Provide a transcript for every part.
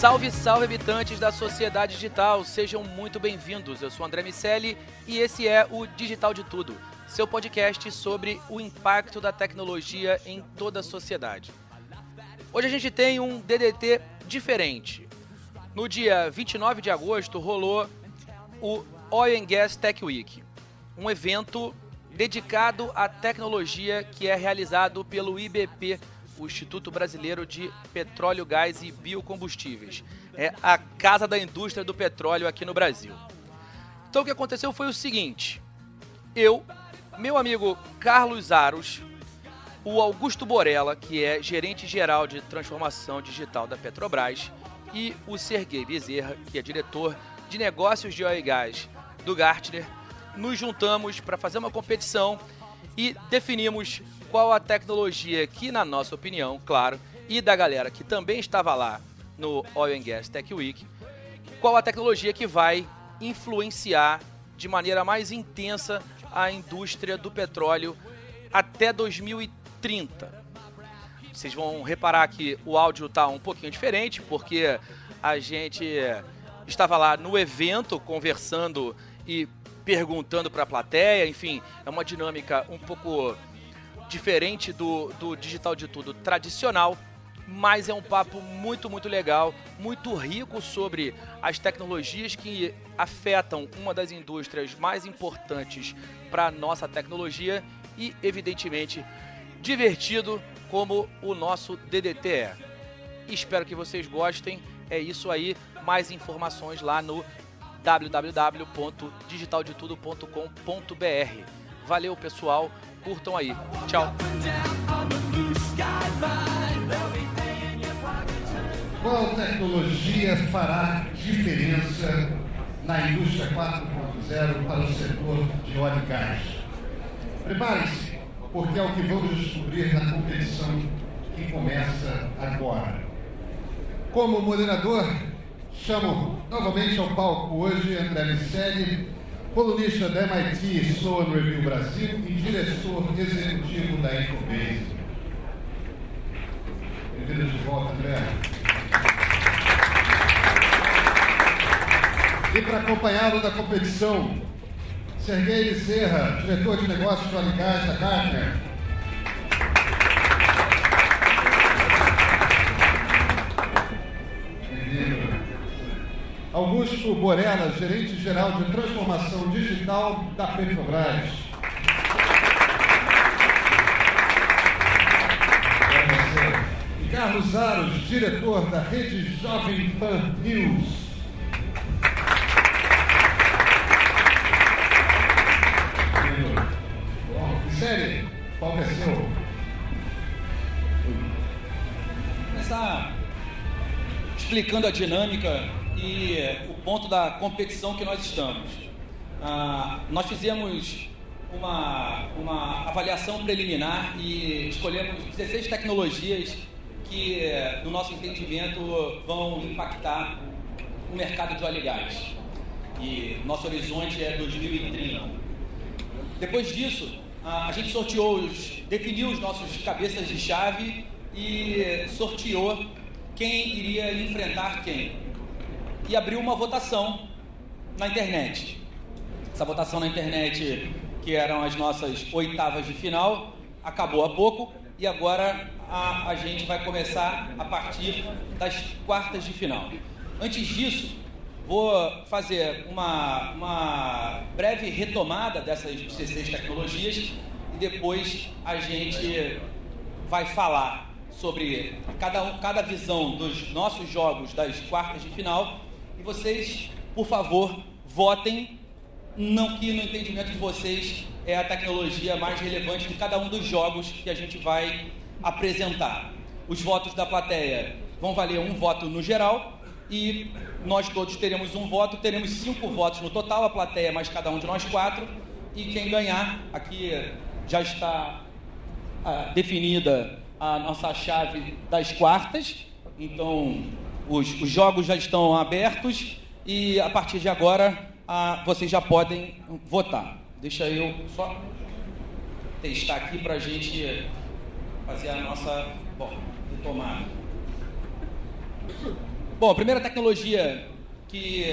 Salve, salve habitantes da sociedade digital, sejam muito bem-vindos. Eu sou André Miceli e esse é o Digital de Tudo, seu podcast sobre o impacto da tecnologia em toda a sociedade. Hoje a gente tem um DDT diferente. No dia 29 de agosto rolou o Oil and Gas Tech Week, um evento dedicado à tecnologia que é realizado pelo IBP o Instituto Brasileiro de Petróleo, Gás e Biocombustíveis. É a casa da indústria do petróleo aqui no Brasil. Então o que aconteceu foi o seguinte: eu, meu amigo Carlos Aros, o Augusto Borella, que é gerente geral de transformação digital da Petrobras, e o Sergei Bezerra, que é diretor de negócios de óleo e gás do Gartner, nos juntamos para fazer uma competição e definimos qual a tecnologia que, na nossa opinião, claro, e da galera que também estava lá no Oil and Gas Tech Week, qual a tecnologia que vai influenciar de maneira mais intensa a indústria do petróleo até 2030. Vocês vão reparar que o áudio está um pouquinho diferente, porque a gente estava lá no evento conversando e perguntando para a plateia, enfim, é uma dinâmica um pouco diferente do, do digital de tudo tradicional, mas é um papo muito, muito legal, muito rico sobre as tecnologias que afetam uma das indústrias mais importantes para a nossa tecnologia e, evidentemente, divertido como o nosso DDT é. Espero que vocês gostem. É isso aí. Mais informações lá no www.digitaldetudo.com.br. Valeu, pessoal curtam aí. Tchau. Qual tecnologia fará diferença na indústria 4.0 para o setor de óleo e gás? Prepare-se, porque é o que vamos descobrir na competição que começa agora. Como moderador, chamo novamente ao palco hoje André Miceli, colunista da MIT Sloan Review Brasil e diretor executivo da Infobase. Bem-vindo de volta, André. E para acompanhá-lo na competição, Sergei Serra, diretor de negócios do Aligás da Gartner. Augusto Borella, gerente geral de transformação digital da Petrobras. E Carlos Aros, diretor da rede Jovem Pan News. Bom, série, qual é seu? Começar explicando a dinâmica e o ponto da competição que nós estamos. Ah, nós fizemos uma, uma avaliação preliminar e escolhemos 16 tecnologias que, no nosso entendimento, vão impactar o mercado de óleo e gás. E nosso horizonte é 2030. Depois disso, a gente sorteou, os, definiu os nossos cabeças de chave e sorteou quem iria enfrentar quem. E abriu uma votação na internet. Essa votação na internet, que eram as nossas oitavas de final, acabou há pouco e agora a, a gente vai começar a partir das quartas de final. Antes disso, vou fazer uma, uma breve retomada dessas 16 tecnologias e depois a gente vai falar sobre cada, cada visão dos nossos jogos das quartas de final e vocês, por favor, votem não que no entendimento de vocês é a tecnologia mais relevante de cada um dos jogos que a gente vai apresentar. Os votos da plateia vão valer um voto no geral e nós todos teremos um voto, teremos cinco votos no total, a plateia mais cada um de nós quatro, e quem ganhar, aqui já está ah, definida a nossa chave das quartas, então os, os, jogos já estão abertos e a partir de agora ah, vocês já podem votar. Deixa eu só testar aqui para a gente fazer a nossa bom, retomada. Bom, a primeira tecnologia que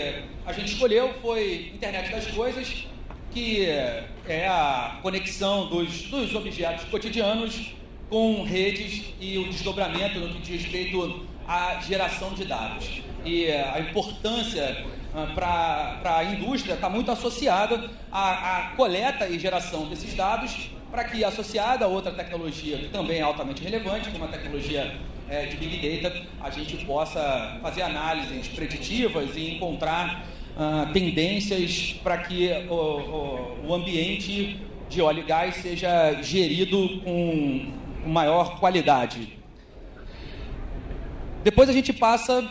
a gente escolheu foi internet das coisas, que é a conexão dos, dos objetos cotidianos com redes e o desdobramento no que diz respeito à geração de dados. E a importância ah, para a indústria está muito associada à, à coleta e geração desses dados para que, associada a outra tecnologia que também é altamente relevante, como a tecnologia é, de Big Data, a gente possa fazer análises preditivas e encontrar uh, tendências para que o, o, o, ambiente de óleo e gás seja gerido com maior qualidade. Depois a gente passa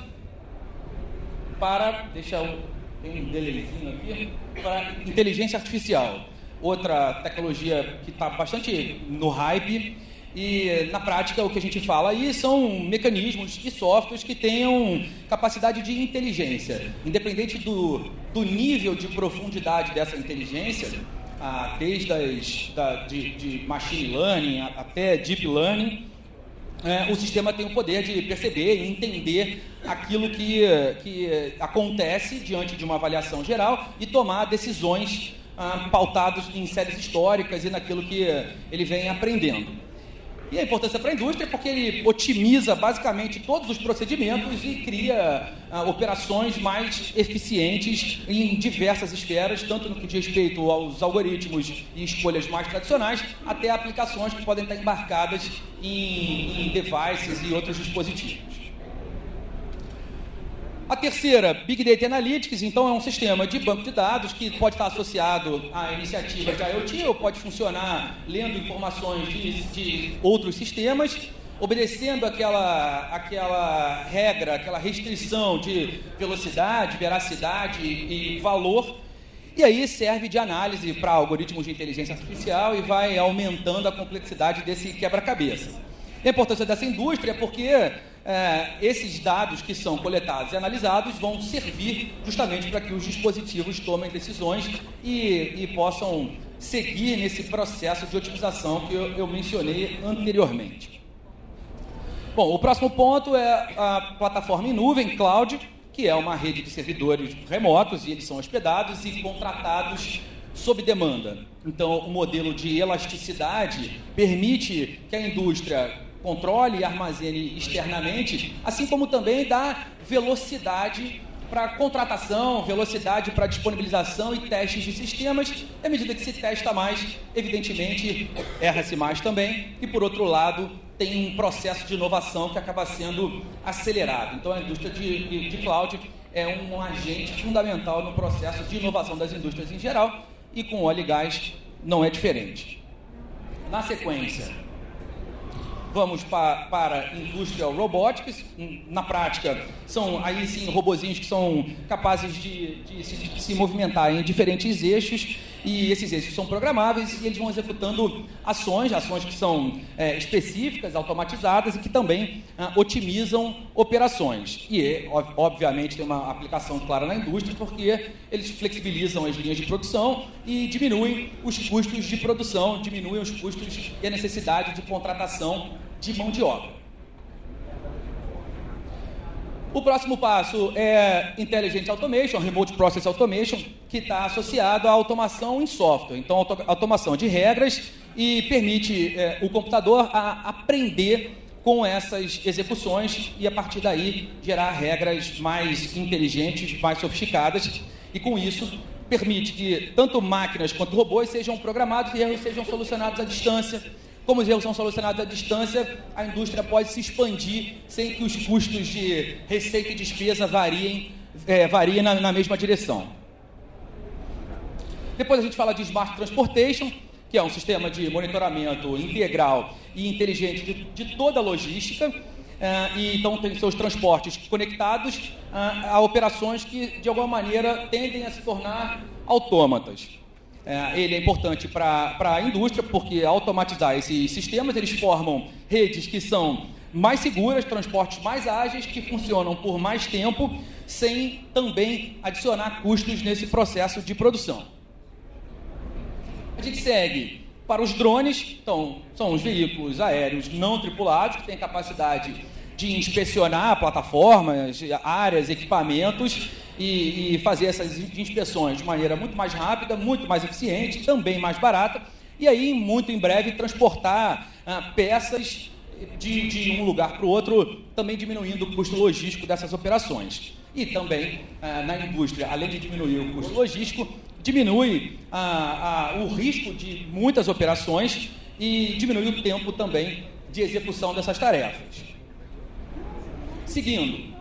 para, deixa eu, tem um delayzinho aqui, para inteligência artificial outra tecnologia que está bastante no hype. E na prática o que a gente fala aí são mecanismos e softwares que tenham capacidade de inteligência, independente do, do nível de profundidade dessa inteligência, ah, desde as, da, de, de machine learning até deep learning, é, o sistema tem o poder de perceber e entender aquilo que, que acontece diante de uma avaliação geral e tomar decisões ah, pautados em séries históricas e naquilo que ele vem aprendendo. E a importância para a indústria é porque ele otimiza basicamente todos os procedimentos e cria ah, operações mais eficientes em diversas esferas, tanto no que diz respeito aos algoritmos e escolhas mais tradicionais, até aplicações que podem estar embarcadas em, em devices e outros dispositivos. A terceira, Big Data Analytics, então é um sistema de banco de dados que pode estar associado à iniciativa de IoT ou pode funcionar lendo informações de, de outros sistemas, obedecendo aquela, aquela regra, aquela restrição de velocidade, veracidade e valor. E aí serve de análise para algoritmos de inteligência artificial e vai aumentando a complexidade desse quebra-cabeça. A importância dessa indústria é porque é, esses dados que são coletados e analisados vão servir justamente para que os dispositivos tomem decisões e, e possam seguir nesse processo de otimização que eu, eu mencionei anteriormente. Bom, o próximo ponto é a plataforma em nuvem, cloud, que é uma rede de servidores remotos e eles são hospedados e contratados sob demanda. Então, o modelo de elasticidade permite que a indústria controle e armazene externamente, assim como também dá velocidade para contratação, velocidade para disponibilização e testes de sistemas. E à medida que se testa mais, evidentemente, erra-se mais também. E por outro lado, tem um processo de inovação que acaba sendo acelerado. Então a indústria de, de, de cloud é um agente fundamental no processo de inovação das indústrias em geral e com óleo e gás não é diferente. Na sequência, vamos para, para Industrial Robotics. Na prática, são aí sim robozinhos que são capazes de, de, se, de se movimentar em diferentes eixos e esses eixos são programáveis e eles vão executando ações, ações que são é, específicas, automatizadas e que também ah, otimizam operações. E, obviamente, tem uma aplicação clara na indústria porque eles flexibilizam as linhas de produção e diminuem os custos de produção, diminuem os custos e a necessidade de contratação de mão de obra. O próximo passo é Intelligent Automation, Remote Process Automation, que está associado à automação em software. Então, auto automação de regras e permite é, o computador a aprender com essas execuções e, a partir daí, gerar regras mais inteligentes, mais sofisticadas. E, com isso, permite que tanto máquinas quanto robôs sejam programados e erros sejam solucionados à distância como os erros são solucionados à distância, a indústria pode se expandir sem que os custos de receita e despesa variem, é, variem na, na mesma direção. Depois a gente fala de Smart Transportation, que é um sistema de monitoramento integral e inteligente de, de toda a logística. Uh, e então tem seus transportes conectados uh, a operações que de alguma maneira tendem a se tornar autômatas. É, ele é importante para a indústria, porque automatizar esses sistemas, eles formam redes que são mais seguras, transportes mais ágeis, que funcionam por mais tempo, sem também adicionar custos nesse processo de produção. A gente segue para os drones, então, são os veículos aéreos não tripulados, que têm capacidade de inspecionar plataformas, áreas, equipamentos e, e, fazer essas inspeções de maneira muito mais rápida, muito mais eficiente, também mais barata, e aí, muito em breve, transportar ah, peças de, de, um lugar para o outro, também diminuindo o custo logístico dessas operações. E também, ah, na indústria, além de diminuir o custo logístico, diminui ah, ah, o risco de muitas operações e diminui o tempo também de execução dessas tarefas. Seguindo,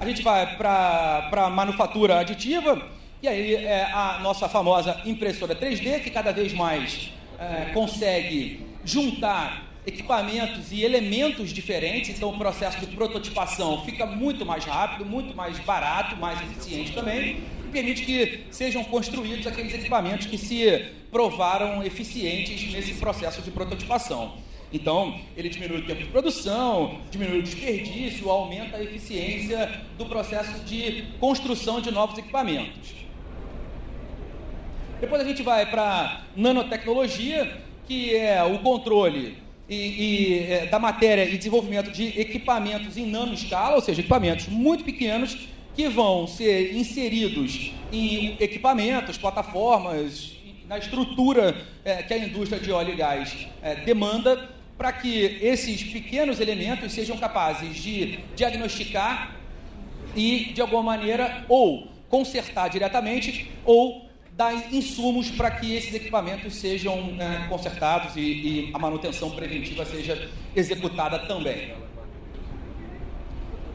a gente vai para a manufatura aditiva, e aí é a nossa famosa impressora 3D, que cada vez mais é, consegue juntar equipamentos e elementos diferentes, então o processo de prototipação fica muito mais rápido, muito mais barato, mais eficiente também, e permite que sejam construídos aqueles equipamentos que se provaram eficientes nesse processo de prototipação. Então, ele diminui o tempo de produção, diminui o desperdício, aumenta a eficiência do processo de construção de novos equipamentos. Depois a gente vai para nanotecnologia, que é o controle e, e, é, da matéria e desenvolvimento de equipamentos em nanoescala, ou seja, equipamentos muito pequenos que vão ser inseridos em equipamentos, plataformas, na estrutura é, que a indústria de óleo e gás é, demanda para que esses pequenos elementos sejam capazes de diagnosticar e, de alguma maneira, ou consertar diretamente ou dar insumos para que esses equipamentos sejam né, consertados e, e a manutenção preventiva seja executada também.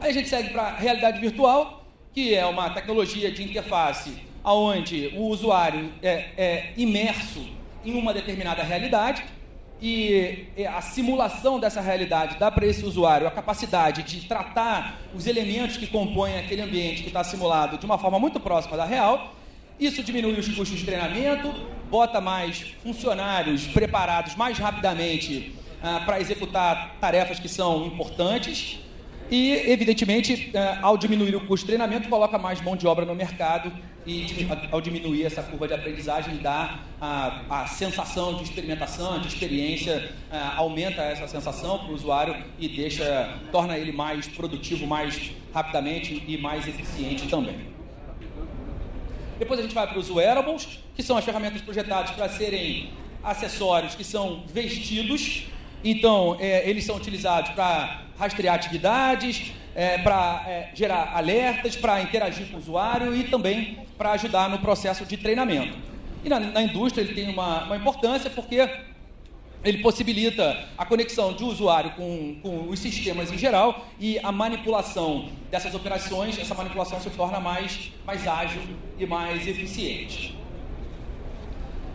Aí a gente segue para a realidade virtual, que é uma tecnologia de interface onde o usuário é, é imerso em uma determinada realidade e a simulação dessa realidade dá para esse usuário a capacidade de tratar os elementos que compõem aquele ambiente que está simulado de uma forma muito próxima da real. Isso diminui os custos de treinamento, bota mais funcionários preparados mais rapidamente ah, para executar tarefas que são importantes e, evidentemente, é, ao diminuir o custo de treinamento, coloca mais mão de obra no mercado e, ao diminuir essa curva de aprendizagem, dá a, a sensação de experimentação, de experiência, é, aumenta essa sensação para o usuário e deixa, torna ele mais produtivo mais rapidamente e mais eficiente também. Depois a gente vai para os wearables, que são as ferramentas projetadas para serem acessórios que são vestidos. Então, é, eles são utilizados para rastrear atividades, é, para é, gerar alertas, para interagir com o usuário e também para ajudar no processo de treinamento. E na, na indústria ele tem uma, uma, importância porque ele possibilita a conexão de usuário com, com os sistemas em geral e a manipulação dessas operações, essa manipulação se torna mais, mais ágil e mais eficiente.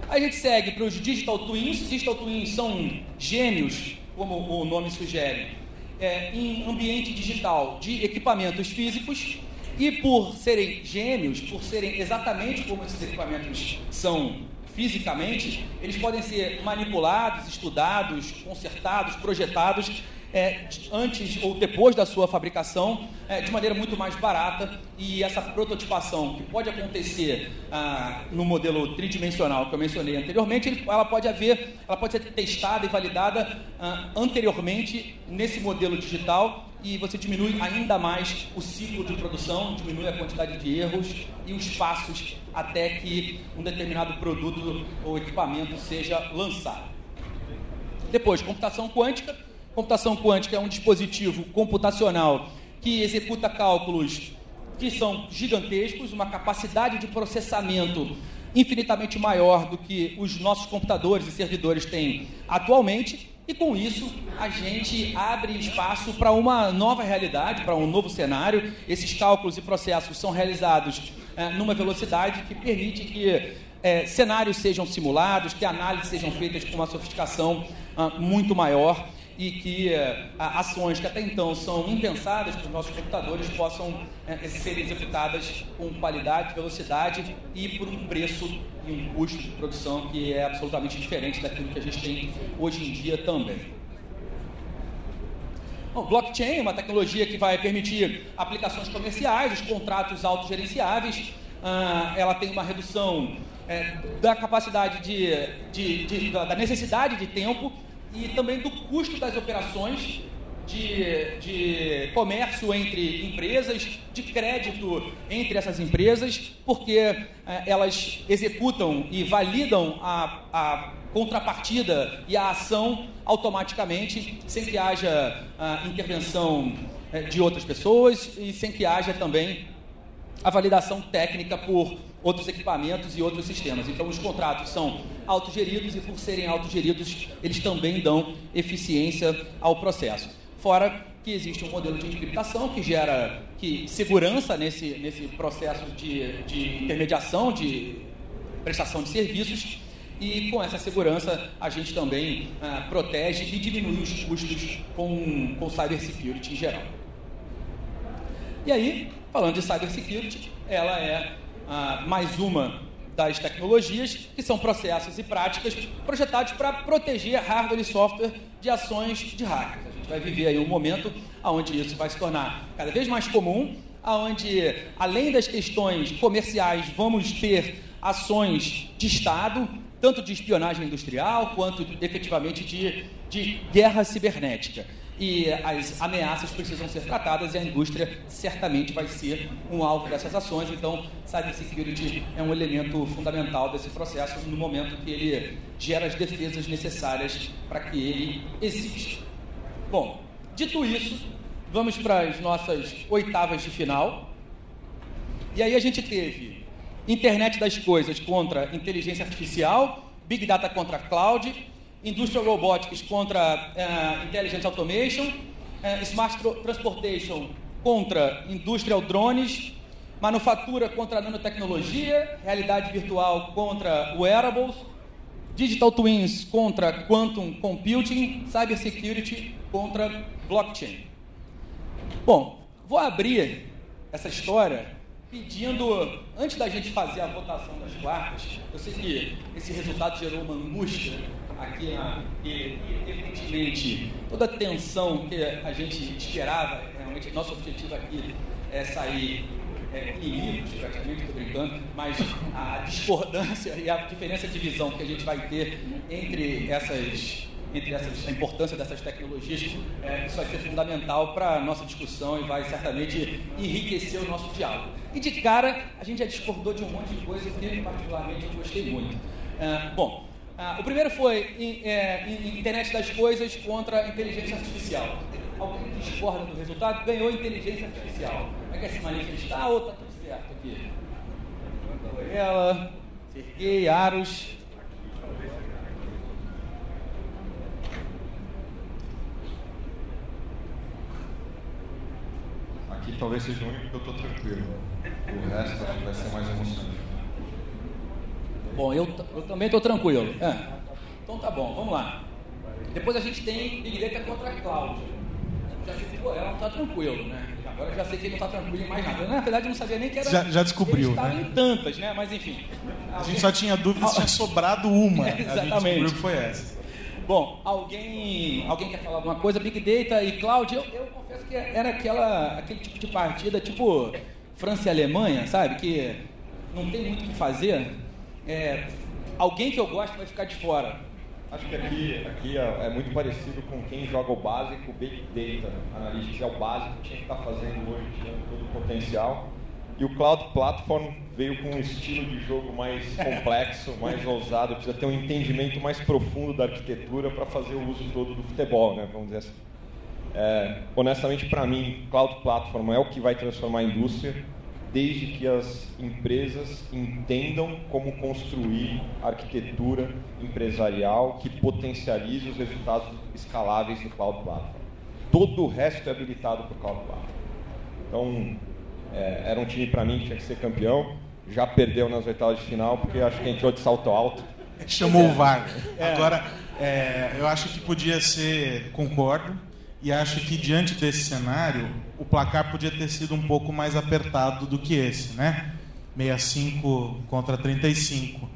A gente segue para os Digital Twins. Digital Twins são gênios, como o nome sugere, é, em ambiente digital de equipamentos físicos E por serem gêmeos, por serem exatamente como esses equipamentos são fisicamente, eles podem ser manipulados, estudados, consertados, projetados é, antes ou depois da sua fabricação é, de maneira muito mais barata e essa prototipação que pode acontecer ah, no modelo tridimensional que eu mencionei anteriormente, ela pode haver, ela pode ser testada e validada ah, anteriormente nesse modelo digital e você diminui ainda mais o ciclo de produção, diminui a quantidade de erros e os passos até que um determinado produto ou equipamento seja lançado. Depois, computação quântica Computação quântica é um dispositivo computacional que executa cálculos que são gigantescos, uma capacidade de processamento infinitamente maior do que os nossos computadores e servidores têm atualmente. E com isso, a gente abre espaço para uma nova realidade, para um novo cenário. Esses cálculos e processos são realizados é, numa velocidade que permite que é, cenários sejam simulados, que análises sejam feitas com uma sofisticação ah, muito maior e que uh, ações que até então são impensadas para os nossos computadores possam uh, ser executadas com qualidade, velocidade e por um preço e um custo de produção que é absolutamente diferente daquilo que a gente tem hoje em dia também. Bom, blockchain é uma tecnologia que vai permitir aplicações comerciais, os contratos autogerenciáveis. Uh, ela tem uma redução é, da capacidade de, de, de, da necessidade de tempo e também do custo das operações de, de comércio entre empresas, de crédito entre essas empresas, porque é, elas executam e validam a, a contrapartida e a ação automaticamente, sem que haja a intervenção é, de outras pessoas e sem que haja também a validação técnica por outros equipamentos e outros sistemas. Então, os contratos são autogeridos e, por serem autogeridos, eles também dão eficiência ao processo. Fora que existe um modelo de encriptação que gera que, segurança nesse, nesse processo de, de intermediação, de prestação de serviços, e com essa segurança a gente também ah, protege e diminui os custos com, com cybersecurity em geral. E aí, falando de cybersecurity, ela é ah, mais uma das tecnologias, que são processos e práticas projetados para proteger hardware e software de ações de hackers. A gente vai viver aí um momento onde isso vai se tornar cada vez mais comum, onde, além das questões comerciais, vamos ter ações de Estado, tanto de espionagem industrial quanto efetivamente de, de guerra cibernética e as ameaças precisam ser tratadas e a indústria certamente vai ser um alvo dessas ações. Então, cybersecurity é um elemento fundamental desse processo no momento que ele gera as defesas necessárias para que ele exista. Bom, dito isso, vamos para as nossas oitavas de final. E aí a gente teve internet das coisas contra inteligência artificial, big data contra cloud, Industrial Robotics contra uh, Intelligent Automation, uh, Smart Transportation contra Industrial Drones, Manufatura contra Nanotecnologia, Realidade Virtual contra Wearables, Digital Twins contra Quantum Computing, Cybersecurity contra Blockchain. Bom, vou abrir essa história pedindo, antes da gente fazer a votação das quartas, eu sei que esse resultado gerou uma angústia aqui na, e, evidentemente, toda a tensão que a gente esperava, realmente, nosso objetivo aqui é sair é, inimigos, praticamente, estou brincando, mas a discordância e a diferença de visão que a gente vai ter entre essas entre essas, a importância dessas tecnologias, é, isso vai ser fundamental para a nossa discussão e vai certamente enriquecer o nosso diálogo. E de cara, a gente já discordou de um monte de coisa que, particularmente, eu gostei muito. É, bom, ah, o primeiro foi em, é, internet das coisas contra inteligência artificial. Alguém que discorda do resultado ganhou inteligência artificial. Vai quer se manifestar ou está tudo certo aqui? Ela, Serguei, Aros. Aqui talvez seja o único que eu estou tranquilo. O resto que vai ser mais emocionante. Bom, eu, eu também estou tranquilo. É. Então tá bom, vamos lá. Depois a gente tem Big Data contra Cloud. Já se ficou ela, está tranquilo, né? Agora eu já sei que ele não está tranquilo em mais nada. Na verdade, eu não sabia nem que era. Já, já descobriu, Estava né? em tantas, né? Mas enfim. A gente só tinha dúvida se tinha sobrado uma. É, A gente exatamente. descobriu que foi essa. Bom, alguém, alguém quer falar alguma coisa? Big Data e Cloud, eu, eu confesso que era aquela, aquele tipo de partida, tipo França e Alemanha, sabe? Que não tem muito o que fazer. É, alguém que eu gosto vai ficar de fora. Acho que aqui, aqui é, muito parecido com quem joga o básico, Big Data Analytics é o básico, tinha que estar fazendo hoje, tinha todo o potencial. E o Cloud Platform veio com um estilo de jogo mais complexo, mais ousado, precisa ter um entendimento mais profundo da arquitetura para fazer o uso todo do futebol, né? vamos dizer assim. É, honestamente, para mim, Cloud Platform é o que vai transformar a indústria, desde que as empresas entendam como construir arquitetura empresarial que potencialize os resultados escaláveis do Cloud Platform. Todo o resto é habilitado para o Cloud Platform. Então, é, era um time para mim que tinha que ser campeão. Já perdeu nas oitavas de final, porque acho que entrou de salto alto. Chamou o VAR. Agora, é, eu acho que podia ser, concordo, e acho que diante desse cenário, o placar podia ter sido um pouco mais apertado do que esse, né? 65 contra 35.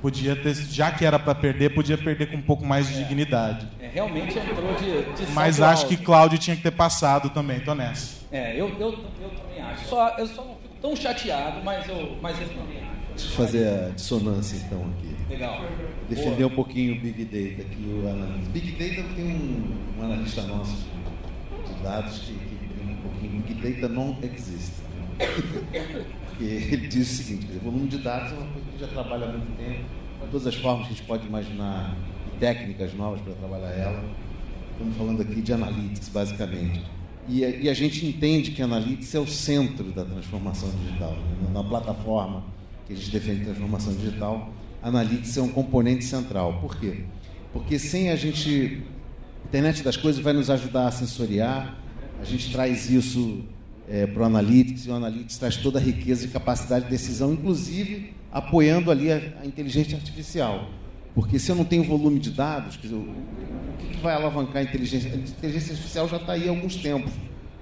Podia ter, já que era para perder, podia perder com um pouco mais de dignidade. É, realmente entrou de, de Mas acho que alto. Cláudio tinha que ter passado também, tô nessa. É, eu, eu, eu também acho. Só, eu só não fico tão chateado, mas eu, mas eu também acho. Deixa eu fazer a dissonância então aqui. Legal. Defender Boa. um pouquinho o Big Data aqui, o analista. Big Data tem um, um analista nosso de dados que, que tem um pouquinho. Big Data não existe. Porque ele diz o seguinte, dizer, volume de dados é uma coisa que já trabalha há muito tempo, de todas as formas que a gente pode imaginar, e técnicas novas para trabalhar ela. Estamos falando aqui de analytics, basicamente. E a, e a gente entende que analytics é o centro da transformação digital. né? Na plataforma que a gente defende transformação digital, analytics é um componente central. Por quê? Porque sem a gente. A internet das coisas vai nos ajudar a sensoriar, a gente traz isso para o Analytics, e o Analytics traz toda a riqueza e capacidade de decisão, inclusive apoiando ali a, a inteligência artificial. Porque se eu não tenho volume de dados, dizer, o que, que vai alavancar a inteligência? A inteligência artificial já está aí há alguns tempos,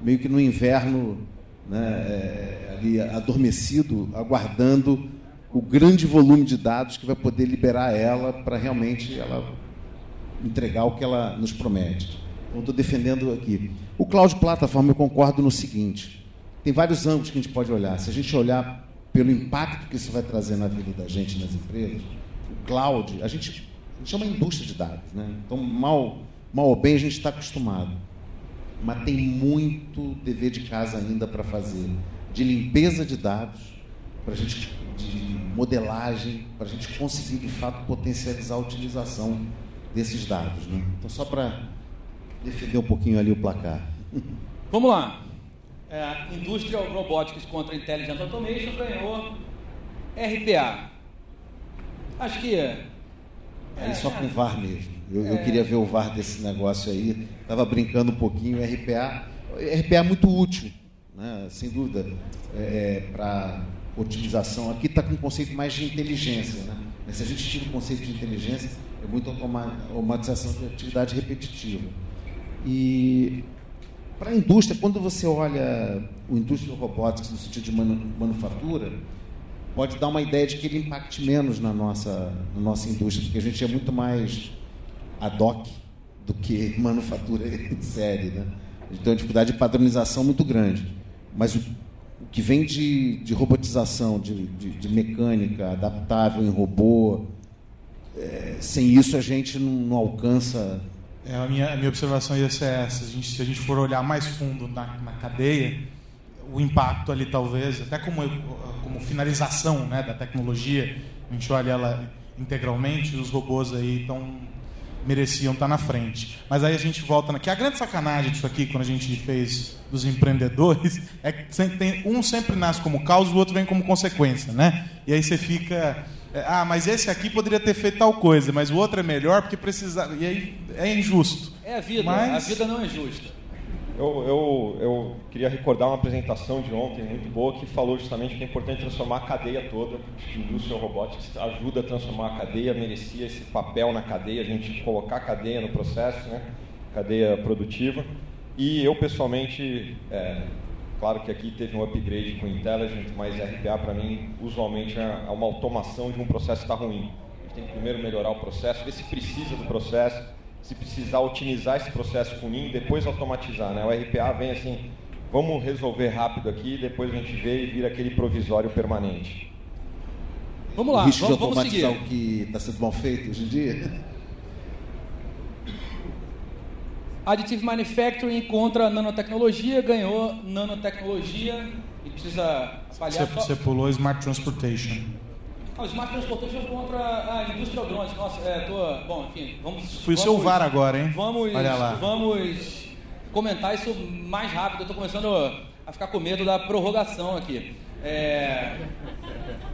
meio que no inverno, né, é, ali adormecido, aguardando o grande volume de dados que vai poder liberar ela para realmente ela entregar o que ela nos promete. Então, estou defendendo aqui. O Cloud Platform, eu concordo no seguinte: tem vários ângulos que a gente pode olhar. Se a gente olhar pelo impacto que isso vai trazer na vida da gente nas empresas, o cloud, a gente, a gente chama indústria de dados, né? Então, mal, mal ou bem, a gente está acostumado. Mas tem muito dever de casa ainda para fazer de limpeza de dados, para a gente de modelagem, para a gente conseguir de fato potencializar a utilização desses dados. Né? Então, só para defender um pouquinho ali o placar. Vamos lá. É, Industrial Robotics contra Intelligent Automation ganhou RPA. Acho que. É, Aí só com o VAR mesmo. Eu, eu queria ver o VAR desse negócio aí. Estava brincando um pouquinho. RPA, RPA é muito útil, né? sem dúvida, é, para otimização. Aqui está com um conceito mais de inteligência. Né? Mas se a gente tira o conceito de inteligência, é muito automa- automatização de atividade repetitiva. E para a indústria, quando você olha o Industrial Robotics no sentido de manu- manufatura, pode dar uma ideia de que ele impacte menos na nossa, na nossa indústria, porque a gente é muito mais ad hoc do que manufatura em série. Né? A gente tem uma dificuldade de padronização muito grande. Mas o que vem de, de robotização, de, de, de mecânica adaptável em robô, é, sem isso a gente não, não alcança É, a, minha, a minha observação ia ser essa. A gente, se a gente for olhar mais fundo na, na cadeia, o impacto ali talvez, até como, como finalização né, da tecnologia, a gente olha ela integralmente, os robôs aí estão mereciam estar na frente. Mas aí a gente volta na que a grande sacanagem disso aqui quando a gente fez dos empreendedores é que tem, um sempre nasce como causa, o outro vem como consequência, né? E aí você fica é, ah, mas esse aqui poderia ter feito tal coisa, mas o outro é melhor porque precisa. E aí é injusto. É a vida, Mas- a vida não é justa. Eu, eu, eu queria recordar uma apresentação de ontem muito boa que falou justamente que é importante transformar a cadeia toda. O Industrial Robotics ajuda a transformar a cadeia, merecia esse papel na cadeia, a gente colocar a cadeia no processo, né? cadeia produtiva. E eu, pessoalmente, é, Claro que aqui teve um upgrade com Intelligent, mas RPA para mim usualmente é uma automação de um processo que está ruim. A gente tem que primeiro melhorar o processo, ver se precisa do processo, se precisar otimizar esse processo com NIM, depois automatizar. Né? O RPA vem assim, vamos resolver rápido aqui, depois a gente vê e vira aquele provisório permanente. Vamos lá, o risco vamos, de automatizar vamos o que está sendo mal feito hoje em dia? Additive Manufacturing contra nanotecnologia, ganhou nanotecnologia e precisa avaliar Você, só... você pulou Smart Transportation. Ah, o Smart Transportation contra a Industrial Drones. Nossa, é, tô... Bom, enfim, vamos... Fui vamos, seu VAR agora, hein? Vamos, Olha lá. vamos comentar isso mais rápido. Eu tô começando a ficar com medo da prorrogação aqui. É...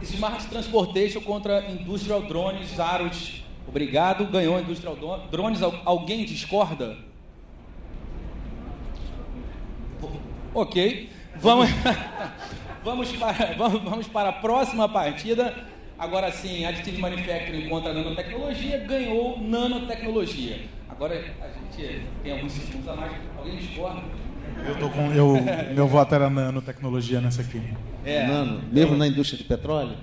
Smart Transportation contra Industrial Drones, Zarus. Obrigado, ganhou Industrial Drones. Alguém discorda? Ok. Vamos, vamos, para, vamos para a próxima partida. Agora sim, Additive Manufacturing contra nanotecnologia ganhou nanotecnologia. Agora a gente tem alguns segundos a mais. Alguém discorda? Eu tô com. Eu, meu voto era nanotecnologia nessa aqui. É. Nano, mesmo na indústria de petróleo?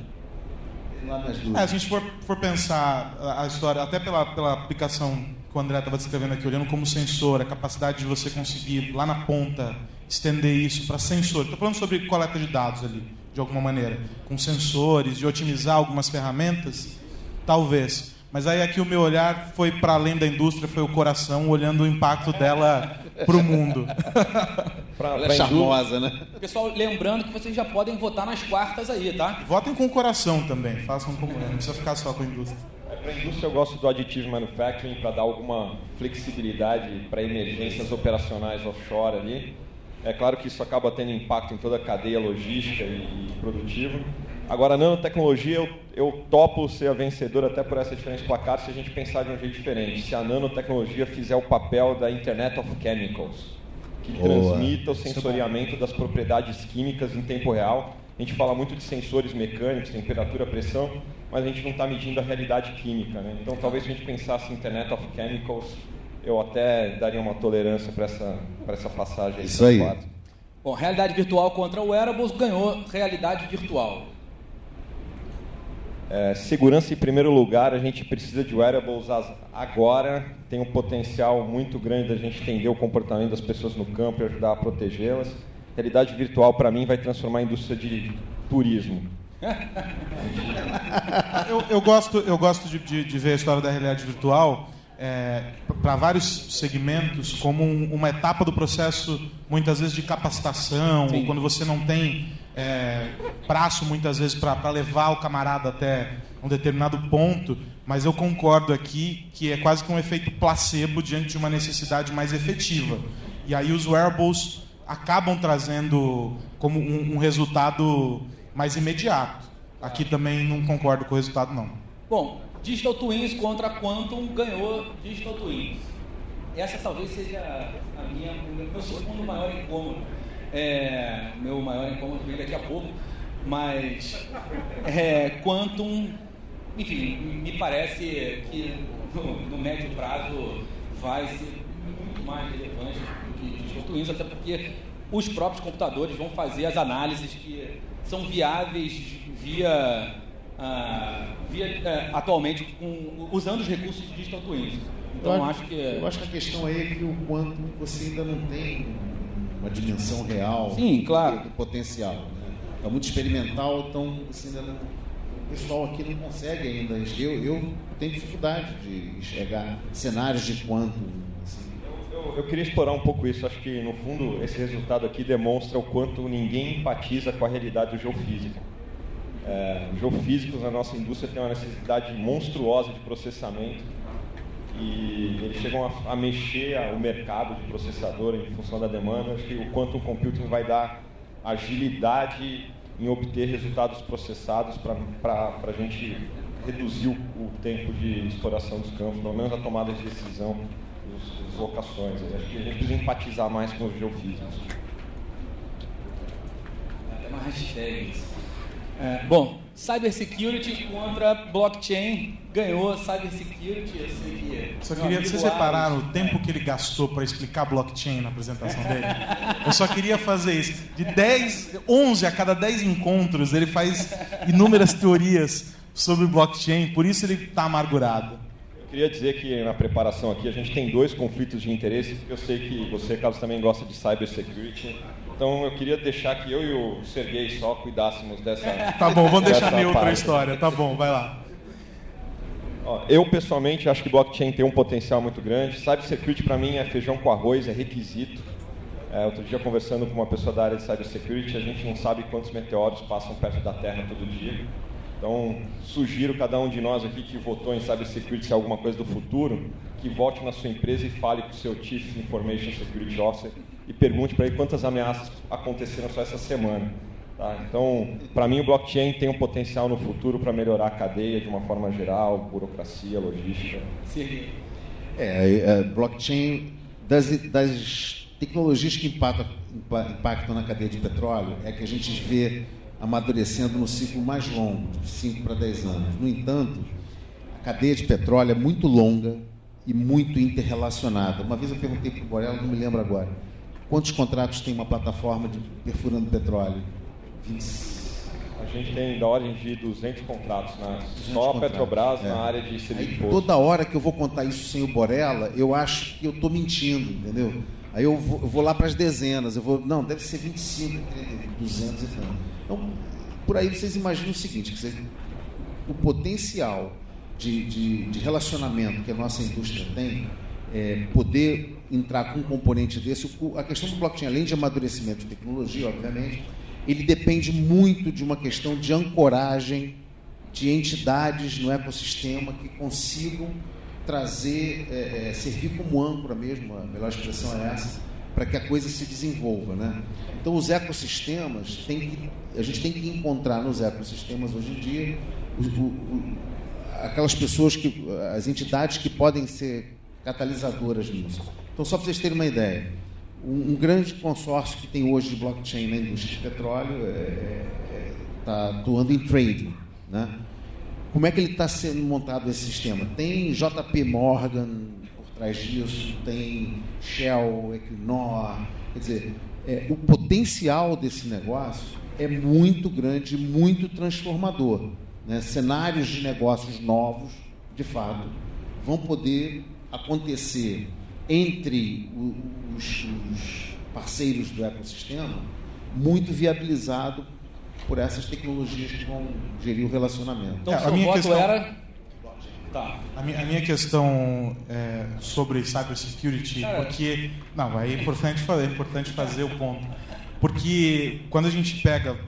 É, se a gente for, for pensar a história, até pela, pela aplicação que o André estava descrevendo aqui, olhando como sensor, a capacidade de você conseguir lá na ponta estender isso para sensor. Estou falando sobre coleta de dados ali, de alguma maneira, com sensores, de otimizar algumas ferramentas, talvez. Mas aí aqui o meu olhar foi para além da indústria, foi o coração olhando o impacto dela para o mundo. pra, Ela é charmosa, né? Pessoal, lembrando que vocês já podem votar nas quartas aí, tá? Votem com o coração também, façam como não precisa ficar só com a indústria. É, para a indústria eu gosto do additive manufacturing para dar alguma flexibilidade para emergências operacionais offshore ali. É claro que isso acaba tendo impacto em toda a cadeia logística e, e produtiva. Agora, a nanotecnologia, eu, eu topo ser a vencedora até por essa diferença placar se a gente pensar de um jeito diferente. Se a nanotecnologia fizer o papel da Internet of Chemicals, que Boa. transmita o sensoriamento das propriedades químicas em tempo real. A gente fala muito de sensores mecânicos, temperatura, pressão, mas a gente não está medindo a realidade química. Né? Então, talvez se a gente pensasse em Internet of Chemicals, eu até daria uma tolerância para essa, essa passagem. Isso aí. Bom, realidade virtual contra o wearables ganhou realidade virtual. É, segurança em primeiro lugar, a gente precisa de wearables agora. Tem um potencial muito grande da gente entender o comportamento das pessoas no campo e ajudar a protegê-las. Realidade virtual, para mim, vai transformar a indústria de turismo. eu, eu, gosto, eu gosto de, de, de ver a história da realidade virtual é, para vários segmentos como um, uma etapa do processo, muitas vezes de capacitação, Sim. ou quando você não tem é, prazo, muitas vezes, para levar o camarada até um determinado ponto. Mas eu concordo aqui que é quase que um efeito placebo diante de uma necessidade mais efetiva. E aí os wearables acabam trazendo como um, um resultado mais imediato. Aqui também não concordo com o resultado, não. Bom, Digital Twins contra Quantum ganhou Digital Twins. Essa talvez seja a minha, meu segundo maior incômodo. É, meu maior incômodo vem daqui a pouco, mas é, Quantum, enfim, me parece que no, no médio prazo vai ser muito mais relevante do que Digital Twins, até porque os próprios computadores vão fazer as análises que são viáveis via ah, via, é, atualmente com, usando os recursos de digital twins. Então eu acho, que é... eu acho que a questão aí é que o quanto você ainda não tem uma dimensão real Sim, claro. do potencial. Né? É muito experimental, então você ainda não, o pessoal aqui não consegue ainda. Eu, eu tenho dificuldade de enxergar cenários de quanto. Assim. Eu, eu, queria explorar um pouco isso. Acho que, no fundo, esse resultado aqui demonstra o quanto ninguém empatiza com a realidade do geofísica. É, geofísicos na nossa indústria têm uma necessidade monstruosa de processamento e eles chegam a, a mexer o mercado de processador em função da demanda. Acho que o quantum computing vai dar agilidade em obter resultados processados para a gente reduzir o, o, tempo de exploração dos campos, pelo menos a tomada de decisão, as locações. Acho que a gente precisa empatizar mais com os geofísicos. É uma hashtag É, bom, cybersecurity contra blockchain ganhou cybersecurity. Eu sei que é. Só queria que vocês separaram o tempo que ele gastou para explicar blockchain na apresentação dele. Eu só queria fazer isso. De 10, 11 a cada 10 encontros, ele faz inúmeras teorias sobre blockchain, por isso ele está amargurado. Eu queria dizer que na preparação aqui a gente tem dois conflitos de interesse, porque eu sei que você, Carlos, também gosta de cybersecurity. Então eu queria deixar que eu e o Sergei só cuidássemos dessa. Tá bom, vamos deixar minha outra história. Tá bom, vai lá. Eu pessoalmente acho que blockchain tem um potencial muito grande. Cybersecurity para mim é feijão com arroz, é requisito. É, outro dia conversando com uma pessoa da área de cybersecurity, a gente não sabe quantos meteoros passam perto da Terra todo dia. Então, sugiro cada um de nós aqui que votou em cybersecurity ser alguma coisa do futuro, que volte na sua empresa e fale com o seu Chief Information Security Officer e pergunte para ele quantas ameaças aconteceram só essa semana. Tá? Então, para mim, o blockchain tem um potencial no futuro para melhorar a cadeia de uma forma geral, burocracia, logística. Sim. É, é blockchain, das, das tecnologias que impactam, impactam na cadeia de petróleo, é que a gente vê amadurecendo no ciclo mais longo, de 5 para 10 anos. No entanto, a cadeia de petróleo é muito longa e muito interrelacionada. Uma vez eu perguntei para o Borella, não me lembro agora, quantos contratos tem uma plataforma de perfurando petróleo? 20. A gente tem da ordem de 200 contratos, né? só a Petrobras é. na área de serviço. Toda hora que eu vou contar isso sem o Borella, eu acho que eu estou mentindo, entendeu? Aí eu vou, eu vou lá para as dezenas, eu vou, não, deve ser 25, 30, 200 e tanto. Então, por aí vocês imaginam o seguinte, que vocês, o potencial de, de, de, relacionamento que a nossa indústria tem, é, poder entrar com um componente desse, a questão do blockchain, além de amadurecimento de tecnologia, obviamente, ele depende muito de uma questão de ancoragem de entidades no ecossistema que consigam trazer, é, é, servir como âncora mesmo, a melhor expressão é essa, para que a coisa se desenvolva, né? Então os ecossistemas tem que, a gente tem que encontrar nos ecossistemas hoje em dia o, o, aquelas pessoas que, as entidades que podem ser catalisadoras nisso. Então só para vocês terem uma ideia, um, um, grande consórcio que tem hoje de blockchain na indústria de petróleo está é, é, tá atuando em trading, né? Como é que ele está sendo montado esse sistema? Tem JP Morgan por trás disso, tem Shell, Equinor, quer dizer, é, o potencial desse negócio é muito grande, muito transformador. Né? Cenários de negócios novos, de fato, vão poder acontecer entre os, os parceiros do ecossistema, muito viabilizado por essas tecnologias que vão gerir o relacionamento. Então, é, a minha questão era Tá. A minha, a minha questão é sobre cybersecurity, Cara, porque. Não, é importante, fazer, é importante fazer o ponto. Porque quando a gente pega,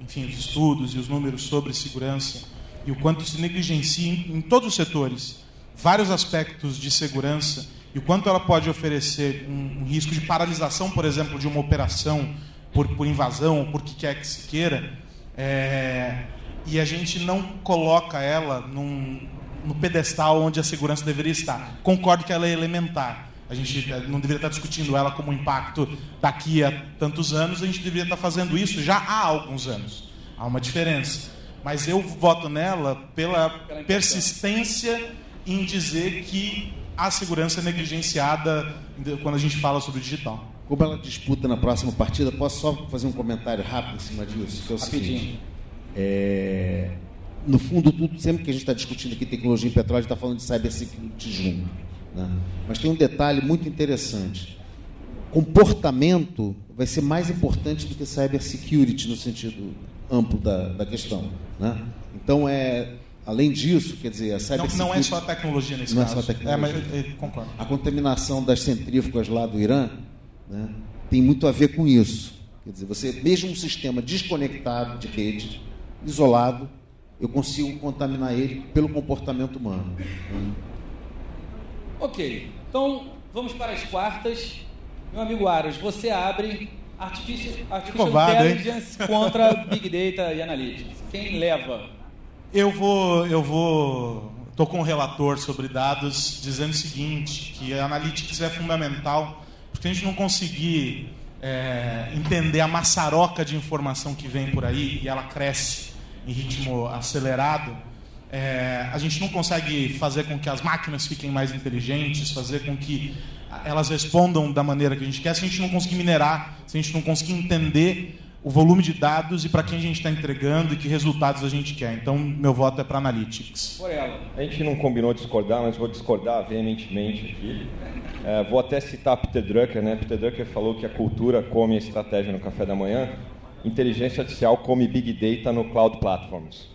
enfim, os estudos e os números sobre segurança e o quanto se negligencia em, em todos os setores vários aspectos de segurança e o quanto ela pode oferecer um, um risco de paralisação, por exemplo, de uma operação por, por invasão, ou por que quer que se queira, é, e a gente não coloca ela num, no pedestal onde a segurança deveria estar. Concordo que ela é elementar. A gente é, não deveria estar discutindo ela como impacto daqui a tantos anos, a gente deveria estar fazendo isso já há alguns anos. Há uma diferença. Mas eu voto nela pela persistência em dizer que a segurança é negligenciada quando a gente fala sobre o digital. Como ela disputa na próxima partida, posso só fazer um comentário rápido em cima disso? Que é o Rapidinho. Seguinte, é, no fundo, tudo, sempre que a gente está discutindo aqui tecnologia em petróleo, está falando de cybersecurity junto. Né? Mas tem um detalhe muito interessante. Comportamento vai ser mais importante do que cybersecurity no sentido amplo da, da questão. Né? Então, é, além disso, quer dizer, a cybersecurity... Não, não é só a tecnologia nesse não caso. Não é só a tecnologia. É, mas concordo. A contaminação das centrífugas lá do Irã né, tem muito a ver com isso. Quer dizer, você, mesmo um sistema desconectado de rede, isolado, eu consigo contaminar ele pelo comportamento humano. Né? Ok, então vamos para as quartas. Meu amigo Aros, você abre Artificial, Artificial Roubado, Intelligence hein? contra Big Data e Analytics. Quem leva? Eu vou, eu vou, estou com um relator sobre dados dizendo o seguinte, que a Analytics é fundamental porque a gente não conseguir é, entender a maçaroca de informação que vem por aí e ela cresce em ritmo acelerado, é, a gente não consegue fazer com que as máquinas fiquem mais inteligentes, fazer com que elas respondam da maneira que a gente quer, se a gente não conseguir minerar, se a gente não conseguir entender o volume de dados e para quem a gente está entregando e que resultados a gente quer. Então, meu voto é para Analytics. A gente não combinou discordar, mas vou discordar veementemente aqui. É, vou até citar Peter Drucker, né? Peter Drucker falou que a cultura come a estratégia no café da manhã, inteligência artificial come Big Data no Cloud Platforms.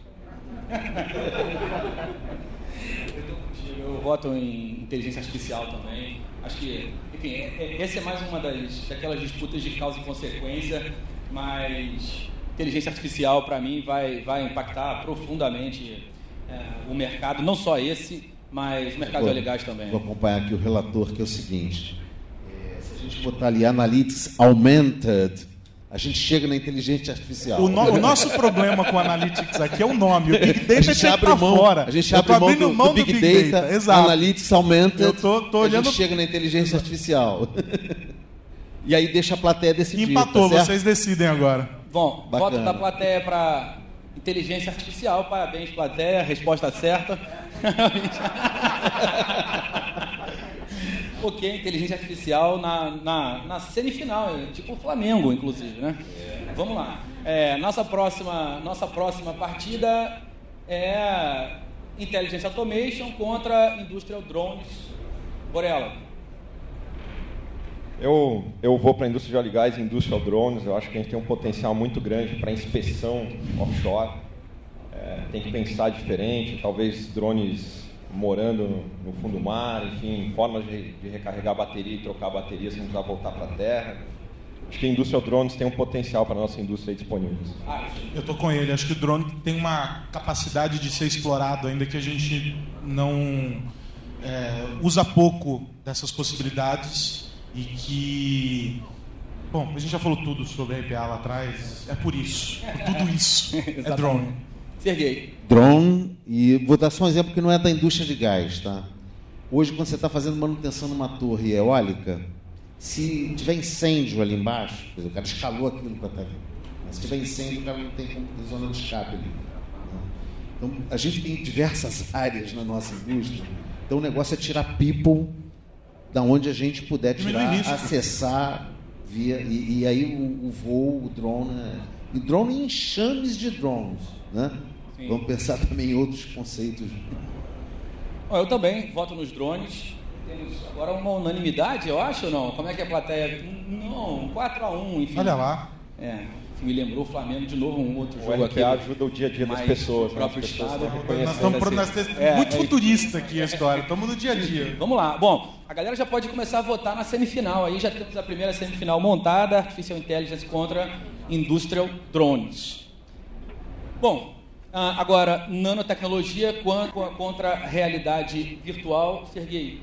Eu voto em inteligência artificial também. Acho que, enfim, é, é, essa é mais uma das daquelas disputas de causa e consequência mas inteligência artificial para mim vai, vai impactar profundamente é, o mercado, não só esse, mas o mercado vou, de gás também. Vou acompanhar aqui o relator, que é o seguinte: é, se a gente botar ali Analytics Augmented, a gente chega na inteligência artificial. O, no, o nosso problema com Analytics aqui é o nome. O Big Data a gente abre mão, fora. A gente abre mão do, mão do, do Big, Big Data, Data. Exato. Analytics Augmented, Eu tô, tô olhando... a gente chega na inteligência artificial. E aí deixa a plateia decidir. Empatou, tá vocês decidem agora. Bom, Bacana. voto da plateia para inteligência artificial. Parabéns, plateia. Resposta certa. ok, inteligência artificial na, na, na, semifinal, tipo o Flamengo, inclusive, né? É. Vamos lá. É, nossa, próxima, nossa próxima partida é Intelligence Automation contra Industrial Drones. Borella. Eu, eu vou para a indústria de óleo e gás e industrial drones. Eu acho que a gente tem um potencial muito grande para inspeção offshore. É, tem que pensar diferente, talvez drones morando no, no fundo do mar, enfim, formas de, de, recarregar a bateria e trocar a bateria sem precisar voltar para a terra. Acho que a indústria drones tem um potencial para a nossa indústria disponível. Eu estou com ele. Acho que o drone tem uma capacidade de ser explorado, ainda que a gente não é, usa pouco dessas possibilidades e que Bom, a gente já falou tudo sobre a RPA lá atrás, é por isso, por tudo isso. é drone. Serguei. Drone, e vou dar só um exemplo que não é da indústria de gás, tá? Hoje, quando você está fazendo manutenção numa torre eólica, se tiver incêndio ali embaixo, o cara escalou aquilo para estar ali. Mas se tiver incêndio, o cara não tem como ter zona de escape ali. Né? Então, a gente tem diversas áreas na nossa indústria. Então, o negócio é tirar people da onde a gente puder tirar, acessar via e, e aí o, o, voo, o drone, e drone em enxames de drones, né? Sim. Vamos pensar também em outros conceitos. eu também voto nos drones. Temos agora uma unanimidade, eu acho ou não? Como é que é a plateia? Não, 4 a 1 enfim. Olha lá. É me lembrou o Flamengo de novo, um outro o jogo aqui. ajuda o dia a dia das pessoas. O né? próprio Estado. Nós estamos nós é, muito é, futurista aqui a história, estamos no dia a dia. Vamos lá. Bom, a galera já pode começar a votar na semifinal. Aí já temos a primeira semifinal montada, Artificial Intelligence contra Industrial Drones. Bom, ah, agora, nanotecnologia contra realidade virtual. Serguei,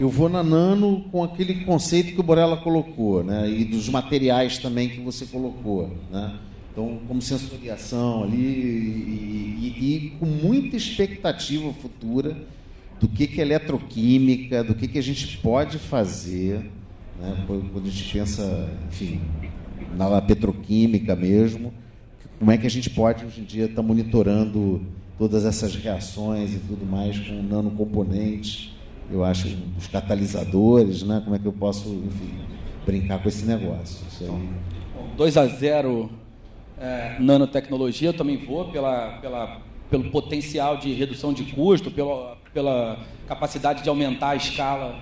eu vou na nano com aquele conceito que o Borella colocou, né? E dos materiais também que você colocou, né? Então, como sensoriação ali e, e, e com muita expectativa futura do que, que é eletroquímica, do que, que a gente pode fazer, né? quando a gente pensa, enfim, na petroquímica mesmo, como é que a gente pode hoje em dia estar tá monitorando todas essas reações e tudo mais com nanocomponentes eu acho, os catalisadores, né? Como é que eu posso, enfim, brincar com esse negócio? Isso aí. 2 a 0 é, nanotecnologia, eu também vou pela, pela, pelo potencial de redução de custo, pela, pela capacidade de aumentar a escala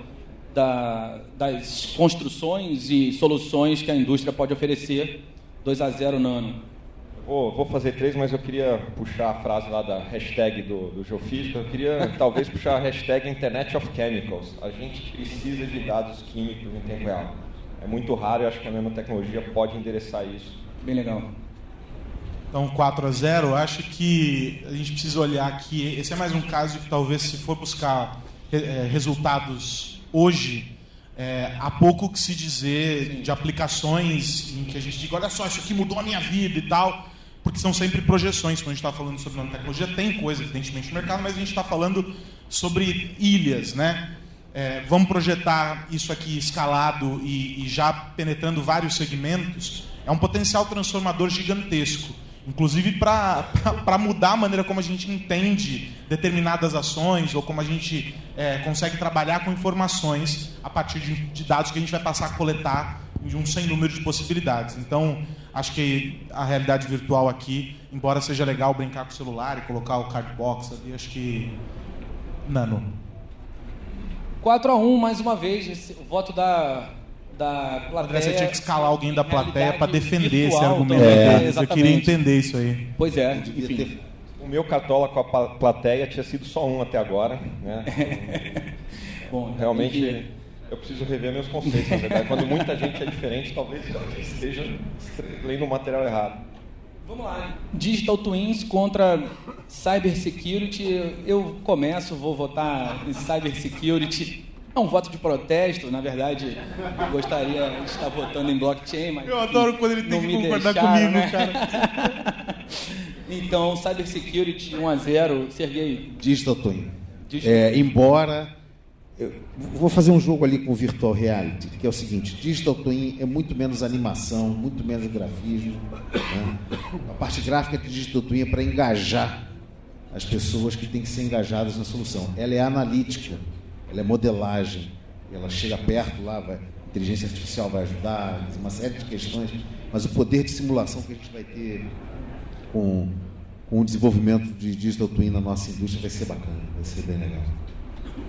da, das construções e soluções que a indústria pode oferecer. 2 a 0 nano. Vou, vou, fazer três, mas eu queria puxar a frase lá da hashtag do, do Geofísica. Eu queria talvez puxar a hashtag Internet of Chemicals. A gente precisa de dados químicos em tempo real. É muito raro e acho que a nanotecnologia pode endereçar isso. Bem legal. Então, 4 a 0, acho que a gente precisa olhar que esse é mais um caso que talvez se for buscar é, resultados hoje, é, há pouco que se dizer de aplicações em que a gente diga, olha só, isso aqui mudou a minha vida e tal porque são sempre projeções. Quando a gente está falando sobre nanotecnologia, tem coisa, evidentemente, no mercado, mas a gente está falando sobre ilhas, né? É, vamos projetar isso aqui escalado e, e, já penetrando vários segmentos, é um potencial transformador gigantesco. Inclusive para mudar a maneira como a gente entende determinadas ações ou como a gente é, consegue trabalhar com informações a partir de, de, dados que a gente vai passar a coletar de um sem número de possibilidades. Então, acho que a realidade virtual aqui, embora seja legal brincar com o celular e colocar o cardbox ali, acho que nano. 4 a 1 mais uma vez, o voto da da plateia. André, você tinha que escalar alguém da plateia para defender esse argumento é, Eu queria entender isso aí. Pois é, enfim. O meu cartola com a plateia tinha sido só um até agora. Né? Bom, realmente eu preciso rever meus conceitos, na verdade. Quando muita gente é diferente, talvez esteja lendo o material errado. Vamos lá. Digital Twins contra Cyber Security. Eu começo, vou votar em Cyber Security é um voto de protesto, na verdade, eu gostaria de estar votando em blockchain, mas. Eu adoro quando ele tem que concordar deixaram, comigo, né? cara. então, Cybersecurity 1 a 0 Sergei. Digital Twin. Digital. É, embora. Eu vou fazer um jogo ali com Virtual Reality, que é o seguinte: Digital Twin é muito menos animação, muito menos grafismo. Né? A parte gráfica de Digital Twin é para engajar as pessoas que têm que ser engajadas na solução. Ela é analítica ela é modelagem, ela chega perto lá, vai, inteligência artificial vai ajudar, uma série de questões, mas o poder de simulação que a gente vai ter com, com o desenvolvimento de digital twin na nossa indústria vai ser bacana, vai ser bem legal.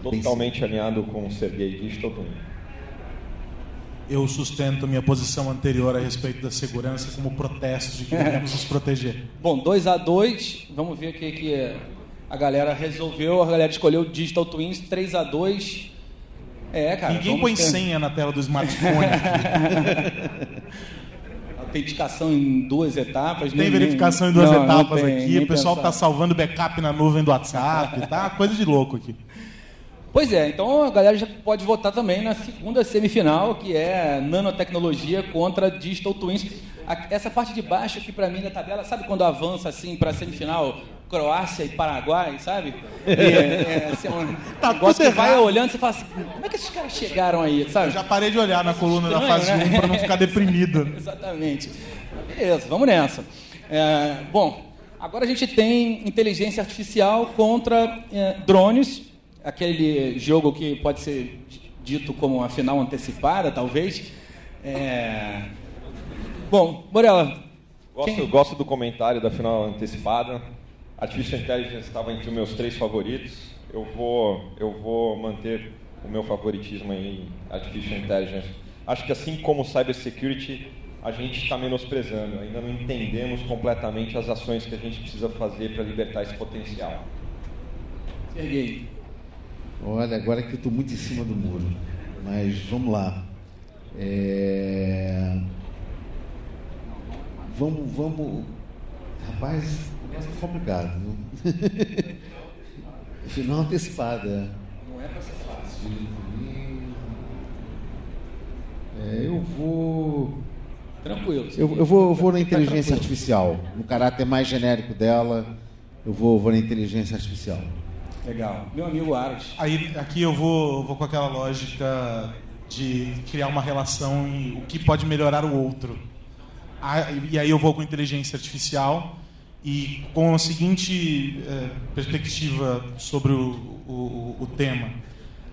Totalmente bem alinhado com o Sergei Digital Twin. Eu sustento minha posição anterior a respeito da segurança como protesto de que devemos nos proteger. Bom, 2 a 2 vamos ver o que, que é a galera resolveu, a galera escolheu Digital Twins 3 a 2 É, cara. Ninguém põe ter... senha na tela do smartphone. Autenticação em duas etapas. Tem nem, verificação em duas não, etapas não tem, aqui. O pessoal está salvando backup na nuvem do WhatsApp. tá coisa de louco aqui. Pois é, então a galera já pode votar também na segunda semifinal, que é nanotecnologia contra Digital Twins. Essa parte de baixo aqui para mim da tabela, sabe quando avança assim para a semifinal? Croácia e Paraguai, sabe? E, é, é, assim, um tá negócio que vai olhando e você fala assim, como é que esses caras chegaram aí, sabe? Eu já parei de olhar na coluna Estranho, da fase né? 1 para não ficar deprimido. Exatamente. Beleza, vamos nessa. É, bom, agora a gente tem inteligência artificial contra é, drones, aquele jogo que pode ser dito como a final antecipada, talvez. É... Bom, Morela. Gosto, quem... gosto do comentário da final antecipada. Artificial Intelligence estava entre os meus três favoritos. Eu vou, eu vou manter o meu favoritismo em Artificial Intelligence. Acho que assim como Cyber Security, a gente está menosprezando. Ainda não entendemos completamente as ações que a gente precisa fazer para libertar esse potencial. Serguei. Olha, agora que eu estou muito em cima do muro. Mas vamos lá. É... Vamos, vamos. Rapaz, é complicado. Final antecipada. Não é para ser fácil. É, eu vou. Tranquilo. Eu, eu vou, eu vou na inteligência artificial. No caráter mais genérico dela, eu vou, vou na inteligência artificial. Legal. Meu amigo Aros. Aí, aqui eu vou, vou com aquela lógica de criar uma relação em o que pode melhorar o outro. E aí eu vou com inteligência artificial e com a seguinte eh, perspectiva sobre o, o, o, tema.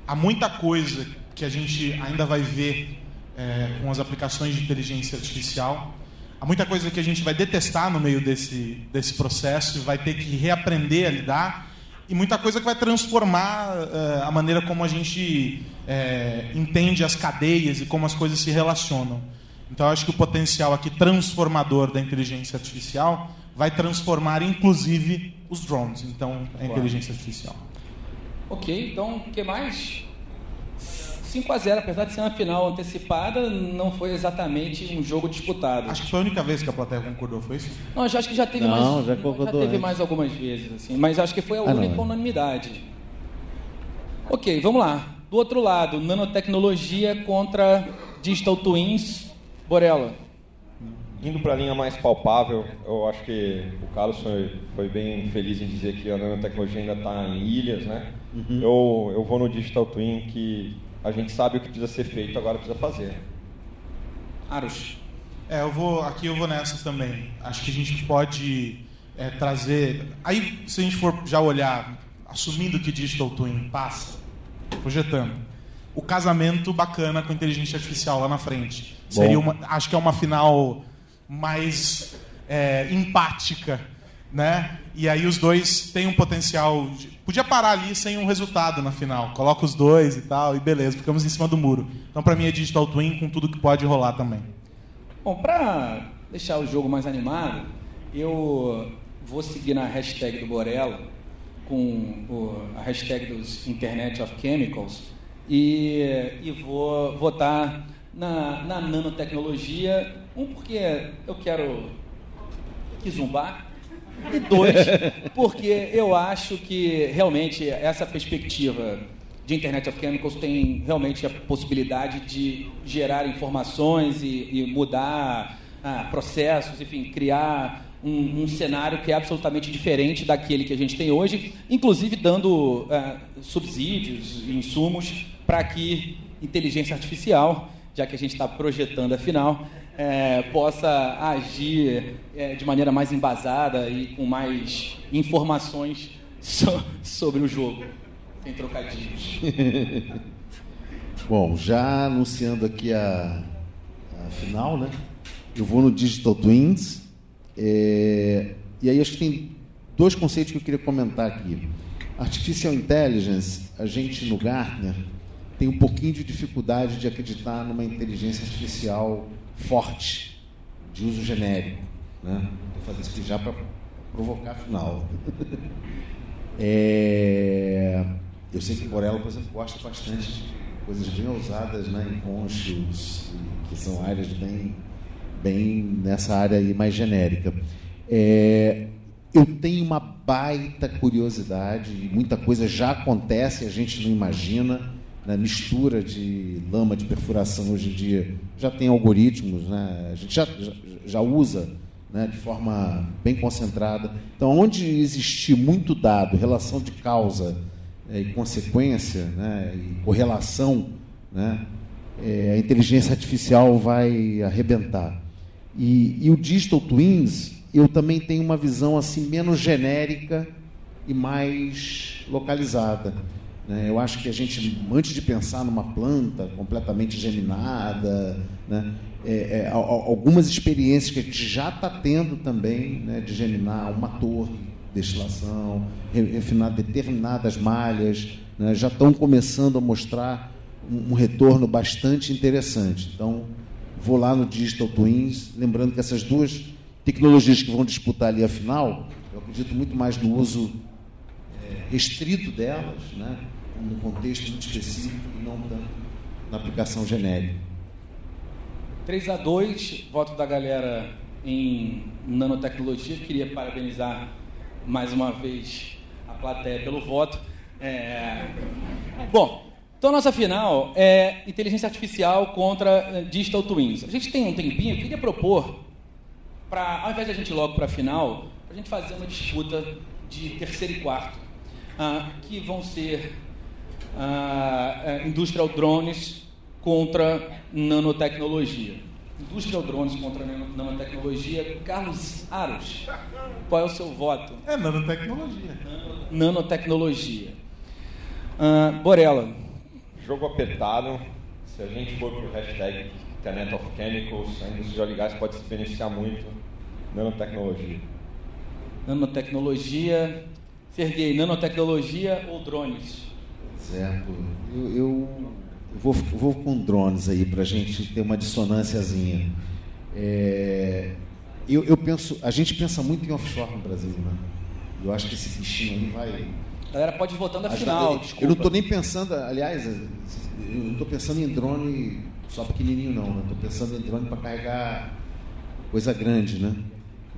Há muita coisa que a gente ainda vai ver eh, com as aplicações de inteligência artificial. Há muita coisa que a gente vai detestar no meio desse, desse processo e vai ter que reaprender a lidar. E muita coisa que vai transformar eh, a maneira como a gente entende as cadeias e como as coisas se relacionam. Então, acho que o potencial aqui transformador da inteligência artificial vai transformar inclusive os drones. Então, a inteligência artificial. Ok, então o que mais? 5 a 0 apesar de ser uma final antecipada, não foi exatamente um jogo disputado. Acho que foi a única vez que a plateia concordou, foi isso? Não, acho que já teve não, mais. Já, concordou já teve mais algumas vezes, assim, mas acho que foi a ah, única não. unanimidade. Ok, vamos lá. Do outro lado, nanotecnologia contra digital twins. Borella. Indo para a linha mais palpável, eu acho que o Carlos foi, foi bem feliz em dizer que a nanotecnologia ainda está em ilhas, né? Uhum. Eu, eu vou no Digital Twin que a gente sabe o que precisa ser feito, agora precisa fazer. Arus. É, eu vou aqui eu vou nessa também. Acho que a gente pode é, trazer. Aí, se a gente for já olhar, assumindo que Digital Twin passa, projetando, o casamento bacana com inteligência artificial lá na frente. Bom. Seria uma, acho que é uma final mais é, empática, né? E aí os dois têm um potencial. de- podia parar ali sem um resultado na final. Coloca os dois e tal, e beleza, ficamos em cima do muro. Então, para mim, é Digital Twin com tudo que pode rolar também. Bom, para deixar o jogo mais animado, eu vou seguir na hashtag do Borella, com o- a hashtag dos Internet of Chemicals, e, e vou votar na, na nanotecnologia. Um, porque eu quero que zumbar. E dois, porque eu acho que realmente essa perspectiva de Internet of Chemicals tem realmente a possibilidade de gerar informações e, e mudar ah, processos, enfim, criar um, um cenário que é absolutamente diferente daquele que a gente tem hoje, inclusive dando ah, subsídios e insumos para que inteligência artificial, já que a gente está projetando afinal, eh, possa agir eh, de maneira mais embasada e com mais informações so- sobre o jogo. Sem trocadilhos. Bom, já anunciando aqui a, a final, né? Eu vou no Digital Twins. é, e aí acho que tem dois conceitos que eu queria comentar aqui. Artificial Intelligence, a gente no Gartner tem um pouquinho de dificuldade de acreditar numa inteligência artificial forte, de uso genérico. Né? Vou fazer isso aqui já para provocar final. É, eu sei que Borello, por exemplo, gosta bastante de coisas bem ousadas, né, em conscious, que são áreas bem, bem nessa área aí mais genérica. É, eu tenho uma baita curiosidade, e muita coisa já acontece, a gente não imagina. Né, mistura de lama de perfuração hoje em dia já tem algoritmos, né, a gente já, já, usa né, de forma bem concentrada. Então, onde existir muito dado, relação de causa eh, e consequência, né, e correlação, né, eh, a inteligência artificial vai arrebentar. E, e o Digital Twins, eu também tenho uma visão assim menos genérica e mais localizada. Né. Eu acho que a gente, antes de pensar numa planta completamente geminada, né, é, é, al- al- algumas experiências que a gente já está tendo também, né, de geminar uma torre de destilação, re- refinar determinadas malhas, né, já estão começando a mostrar um, retorno bastante interessante. Então, vou lá no Digital Twins, lembrando que essas duas tecnologias que vão disputar ali a final, eu acredito muito mais no uso restrito delas, né, num contexto muito específico e não tanto na aplicação genérica. 3 a 2 voto da galera em nanotecnologia. Queria parabenizar mais uma vez a plateia pelo voto. É, Bom, então nossa final é inteligência artificial contra eh, digital twins. A gente tem um tempinho, eu queria propor, para, ao invés de a gente ir logo para a final, a gente fazer uma disputa de terceiro e quarto, ah, que vão ser ah, eh, industrial drones contra nanotecnologia. Industrial drones contra nano- nanotecnologia. Carlos Aros, qual é o seu voto? É nanotecnologia. Nanotecnologia. Ah, Borella. Jogo apertado. Se a gente for para o hashtag Internet of Chemicals, a indústria de óleo gás pode se beneficiar muito. Nanotecnologia. Nanotecnologia. Serguei, nanotecnologia ou drones? Certo. Eu, eu vou, vou com drones aí para a gente ter uma dissonânciazinha. É, eu, eu penso, a gente pensa muito em offshore no Brasil, né? Eu acho que esse bichinho aí vai. A galera pode ir votando final, desculpa. Eu não estou nem pensando, aliás, eu não estou pensando em drone só pequenininho não, né? Estou pensando em drone para carregar coisa grande, né?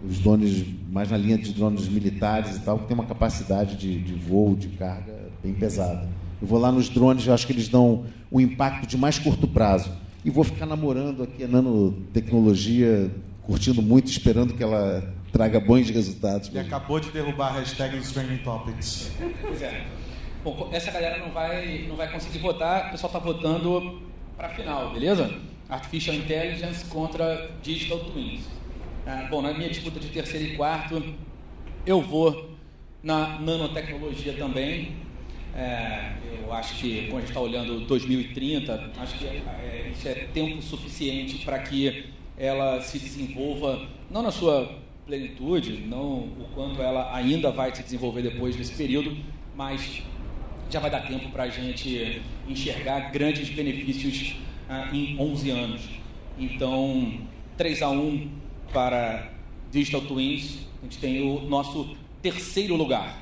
Os drones mais na linha de drones militares e tal, que tem uma capacidade de, de voo, de carga bem pesada. Eu vou lá nos drones, eu acho que eles dão um impacto de mais curto prazo. E vou ficar namorando aqui a nanotecnologia, curtindo muito, esperando que ela traga bons resultados. E acabou de derrubar a hashtag dos Trending Topics. Pois é. Bom, essa galera não vai, não vai conseguir votar, o pessoal está votando para a final, beleza? Artificial Intelligence contra Digital Twins. Ah, bom, na minha disputa de terceiro e quarto, eu vou na nanotecnologia também. É, eu acho que, quando a gente está olhando 2030, acho que é, isso é tempo suficiente para que ela se desenvolva, não na sua plenitude, não o quanto ela ainda vai se desenvolver depois desse período, mas já vai dar tempo para a gente enxergar grandes benefícios ah, em 11 anos. Então, 3 a 1 para Digital Twins, a gente tem o nosso terceiro lugar.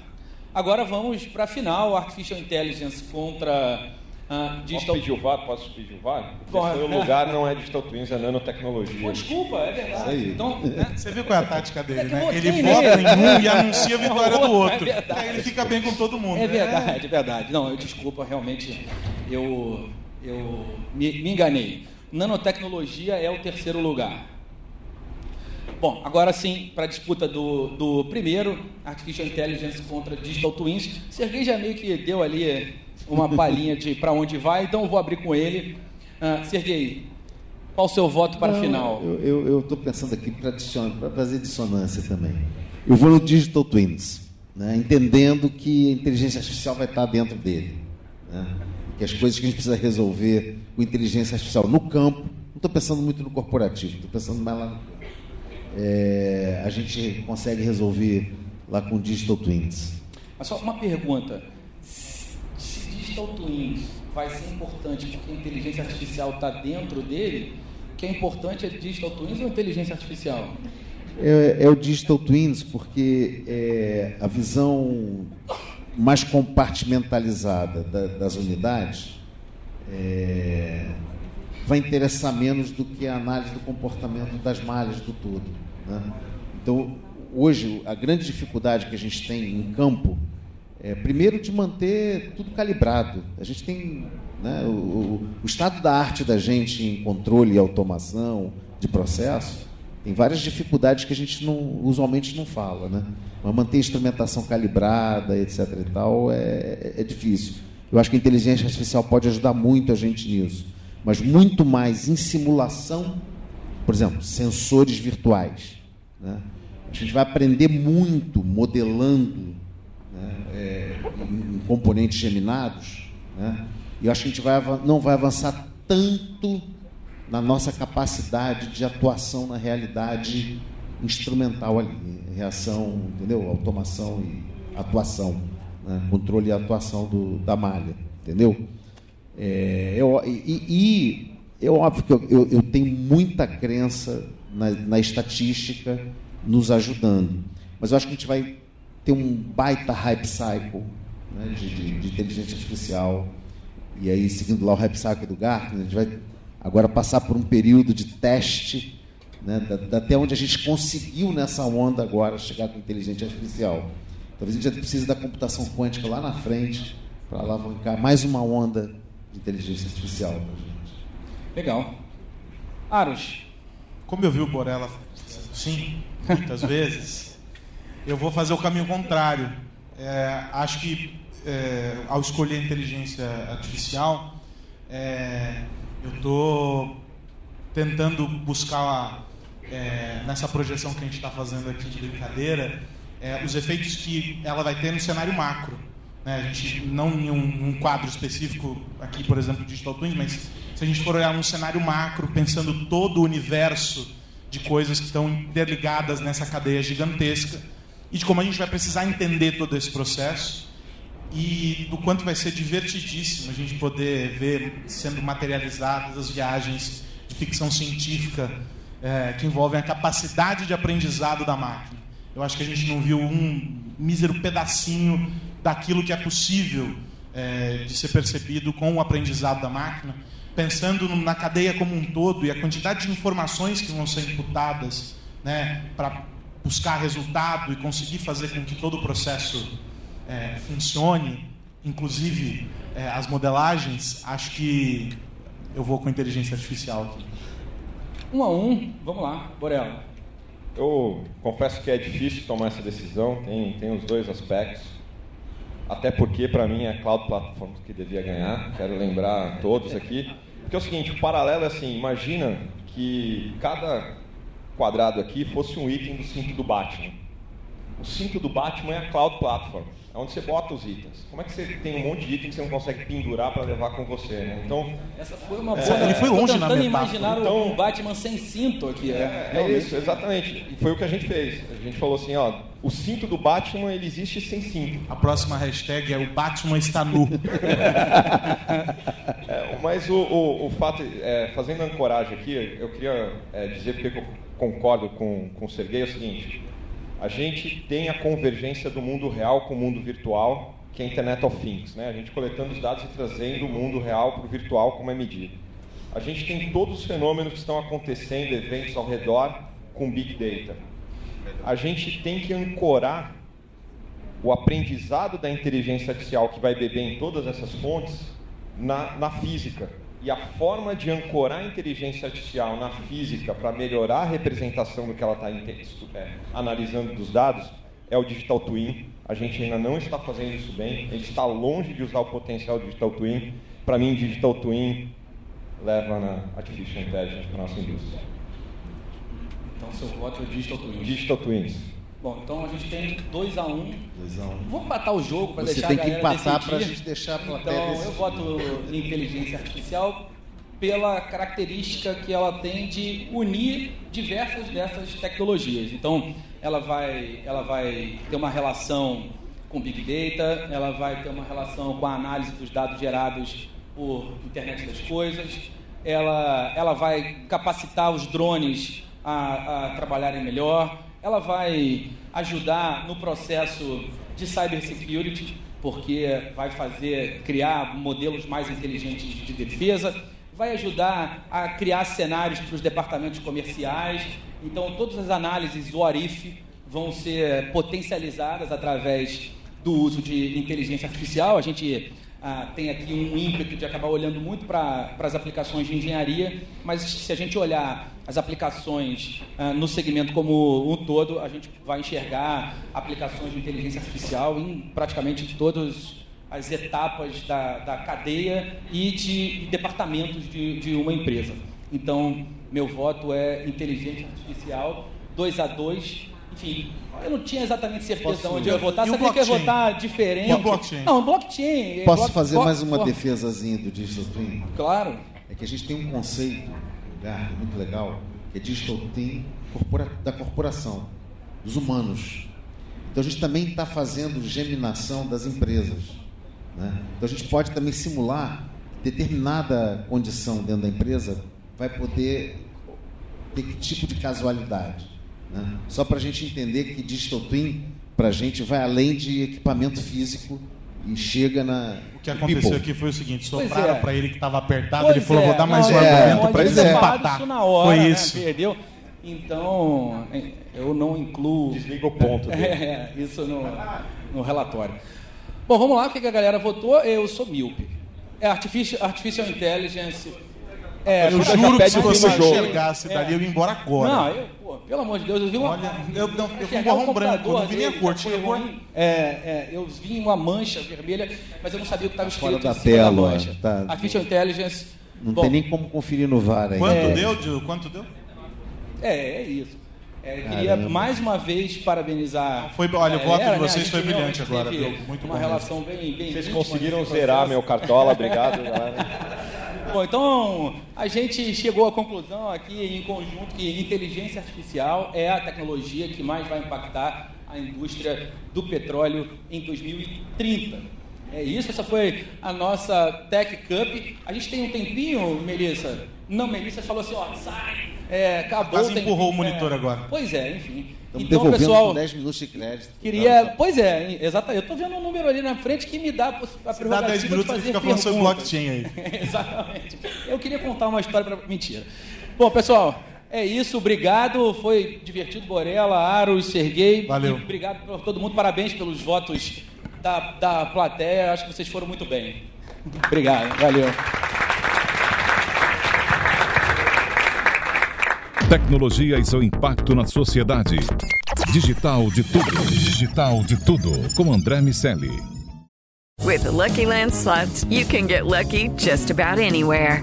Agora vamos para a final, Artificial Intelligence contra uh, Digital... Posso pedir o VAR? Posso pedir o VAR? O terceiro lugar não é Digital Twins, é nanotecnologia. Pô, desculpa, é verdade. Então, né? Você viu qual é a tática dele, né? Ele vota em um e anuncia a vitória do outro. É verdade. Aí ele fica bem com todo mundo. É verdade, é verdade. Não, eu desculpa, realmente, eu, eu me, me enganei. Nanotecnologia é o terceiro lugar. Bom, agora sim, para a disputa do, do primeiro, Artificial Intelligence contra Digital Twins. Sergei já meio que deu ali uma palhinha de para onde vai, então eu vou abrir com ele. Uh, Sergei, qual o seu voto para a final? Eu estou pensando aqui para fazer dissonância também. Eu vou no Digital Twins, né, entendendo que a inteligência artificial vai estar dentro dele. Né, que as coisas que a gente precisa resolver com inteligência artificial no campo, não estou pensando muito no corporativo, estou pensando mais lá no campo. É, a gente consegue resolver lá com Digital Twins. Mas só uma pergunta. Digital Twins vai ser importante porque a inteligência artificial está dentro dele, o que é importante é Digital Twins ou inteligência artificial? É, é o Digital Twins porque é, a visão mais compartimentalizada da, das unidades é, vai interessar menos do que a análise do comportamento das malhas do todo. Né? Então, hoje, a grande dificuldade que a gente tem em campo é, primeiro, de manter tudo calibrado. A gente tem né, o, o, estado da arte da gente em controle e automação de processo. Tem várias dificuldades que a gente não, usualmente não fala, né? Mas manter a instrumentação calibrada, etc. e tal, é, é difícil. Eu acho que a inteligência artificial pode ajudar muito a gente nisso, mas muito mais em simulação, por exemplo, sensores virtuais. Né? A gente vai aprender muito modelando né, é, em componentes geminados, né, e eu acho que a gente vai, não vai avançar tanto na nossa capacidade de atuação na realidade instrumental ali, reação, entendeu? Automação e atuação, né, controle e atuação do, da malha, entendeu? É, eu, e, e é óbvio que eu, eu, eu tenho muita crença na, na estatística nos ajudando, mas eu acho que a gente vai tem um baita hype cycle né, de, de, de, inteligência artificial. E aí, seguindo lá o hype cycle do Gartner, a gente vai agora passar por um período de teste, né, da, da, até onde a gente conseguiu nessa onda agora chegar com inteligência artificial. Talvez a gente precise da computação quântica lá na frente para alavancar mais uma onda de inteligência artificial para a gente. Legal. Aros. Como eu vi o Borella, sim, muitas vezes eu vou fazer o caminho contrário. É, acho que é, ao escolher a inteligência artificial, é, eu estou tentando buscar é, nessa projeção que a gente está fazendo aqui de brincadeira é, os efeitos que ela vai ter no cenário macro. Né? A gente não em um, um, quadro específico aqui, por exemplo, Digital Twins, mas se a gente for olhar num cenário macro, pensando todo o universo de coisas que estão interligadas nessa cadeia gigantesca e de como a gente vai precisar entender todo esse processo e do quanto vai ser divertidíssimo a gente poder ver sendo materializadas as viagens de ficção científica é, que envolvem a capacidade de aprendizado da máquina. Eu acho que a gente não viu um mísero pedacinho daquilo que é possível é, de ser percebido com o aprendizado da máquina, pensando na cadeia como um todo e a quantidade de informações que vão ser imputadas né, para buscar resultado e conseguir fazer com que todo o processo é, funcione, inclusive é, as modelagens, acho que eu vou com inteligência artificial aqui. Um a um, vamos lá, Borella. Eu confesso que é difícil tomar essa decisão, tem, tem os dois aspectos. Até porque, para mim, é Cloud Platform que devia ganhar. Quero lembrar a todos aqui. Porque é o seguinte, o paralelo é assim, imagina que cada quadrado aqui fosse um item do cinto do Batman. O cinto do Batman é a Cloud Platform, é onde você bota os itens. Como é que você tem um monte de itens que você não consegue pendurar para levar com você, né? Então, essa foi uma É, boa. ele foi longe na tentando metáfora. imaginar Então- um Batman sem cinto aqui. É, É, é isso, exatamente. E foi o que a gente fez. A gente falou assim, ó, o cinto do Batman ele existe sem cinto. A próxima hashtag é o Batman está nu. É, mas o, o, o fato, é, fazendo ancoragem aqui, eu queria é, dizer porque eu concordo com, com o Sergei, é o seguinte, a gente tem a convergência do mundo real com o mundo virtual, que é a Internet of Things, né? a gente coletando os dados e trazendo o mundo real para o virtual como é medido. A gente tem todos os fenômenos que estão acontecendo, eventos ao redor, com Big Data. A gente tem que ancorar o aprendizado da inteligência artificial que vai beber em todas essas fontes na, na física. E a forma de ancorar a inteligência artificial na física para melhorar a representação do que ela está é, analisando dos dados é o Digital Twin. A gente ainda não está fazendo isso bem, a gente está longe de usar o potencial do Digital Twin. Para mim, Digital Twin leva na Artificial Intelligence para a nossa indústria. Então seu voto é Digital Twins. Digital Twins. Bom, então a gente tem 2x1. Um. 2 a 1 Vamos empatar o jogo para Você deixar tem a que galera empatar decidir. pra gente deixar a plateia Então eu decidir. voto em inteligência artificial pela característica que ela tem de unir diversas dessas tecnologias. Então ela vai, ela vai ter uma relação com Big Data, ela vai ter uma relação com a análise dos dados gerados por internet das coisas, ela, ela vai capacitar os drones a, a trabalharem melhor, ela vai ajudar no processo de cybersecurity, porque vai fazer criar modelos mais inteligentes de defesa, vai ajudar a criar cenários para os departamentos comerciais. Então, todas as análises do Arif vão ser potencializadas através do uso de inteligência artificial. A gente ah, tem aqui um ímpeto de acabar olhando muito para as aplicações de engenharia, mas se a gente olhar as aplicações ah, no segmento como um todo, a gente vai enxergar aplicações de inteligência artificial em praticamente todas as etapas da, da cadeia e de departamentos de, de uma empresa. Então, meu voto é inteligência artificial, 2 a 2 enfim, eu não tinha exatamente certeza Posso- onde eu ia votar, E o sabia que eu ia votar diferente. E o blockchain? Não, blockchain. é Posso block- fazer block- mais uma block- defesazinha do Digital Twin? Claro. É que a gente tem um conceito, um lugar muito legal, que é Digital Twin corpora- da corporação, dos humanos. Então a gente também está fazendo geminação das empresas. né? Então a gente pode também simular determinada condição dentro da empresa vai poder ter que tipo de casualidade. Né? Só para a gente entender que Digital Twin, para a gente, vai além de equipamento físico e chega na. O que aconteceu people. aqui foi o seguinte: sopraram é. para ele que estava apertado, Pois ele falou: é, vou dar mais não, um é, argumento para falado empatar. isso na hora, foi né? isso. Perdeu. Então, eu não incluo. Desliga o ponto. É, isso no, no relatório. Bom, vamos lá, o que a galera votou? Eu sou míope. É Artificial, artificial Intelligence. É, Eu juro que se você enxergasse É. dali, eu ia embora agora. Não, eu, pô, pelo amor de Deus, eu vi uma. Olha, eu, não, eu fui um borrão branco, não vi nem a cor. Tinha cor. É, é, eu vi uma mancha vermelha, mas eu não sabia o que estava escrito Fora da tela, tá. Artificial Intelligence. Não Bom, tem nem como conferir no VAR aí. Quanto É. deu, Gil? Quanto deu? É, é isso. É, eu queria mais uma vez parabenizar. Foi- olha, o a voto de né? vocês gente foi brilhante agora, viu? Muito uma bom relação bem, bem Vocês conseguiram zerar meu cartola, obrigado. Bom, então a gente chegou à conclusão aqui em conjunto que inteligência artificial é a tecnologia que mais vai impactar a indústria do petróleo em 2030. É isso, essa foi a nossa Tech Cup. A gente tem um tempinho, Melissa? Não, Melissa falou assim, ó, sai, é, acabou Quase o tempinho. empurrou o monitor É. agora. Pois é, enfim. Estamos então, devolvendo pessoal, com 10 minutos de crédito. Queria, pois é, exatamente. Eu estou vendo um número ali na frente que me dá a poss- a Se dá 10 prerrogativa de minutos, ele fazer fica falando sobre blockchain aí. Exatamente. Eu queria contar uma história para mentira. Bom, pessoal, é isso. Obrigado. Foi divertido, Borella, Aros, Serguei. Valeu. E obrigado por todo mundo. Parabéns pelos votos da, da plateia. Acho que vocês foram muito bem. Obrigado. Valeu. Tecnologia e seu impacto na sociedade. Digital de tudo. Digital de tudo. Com André Miceli. With the Lucky Land slots, you can get lucky just about anywhere.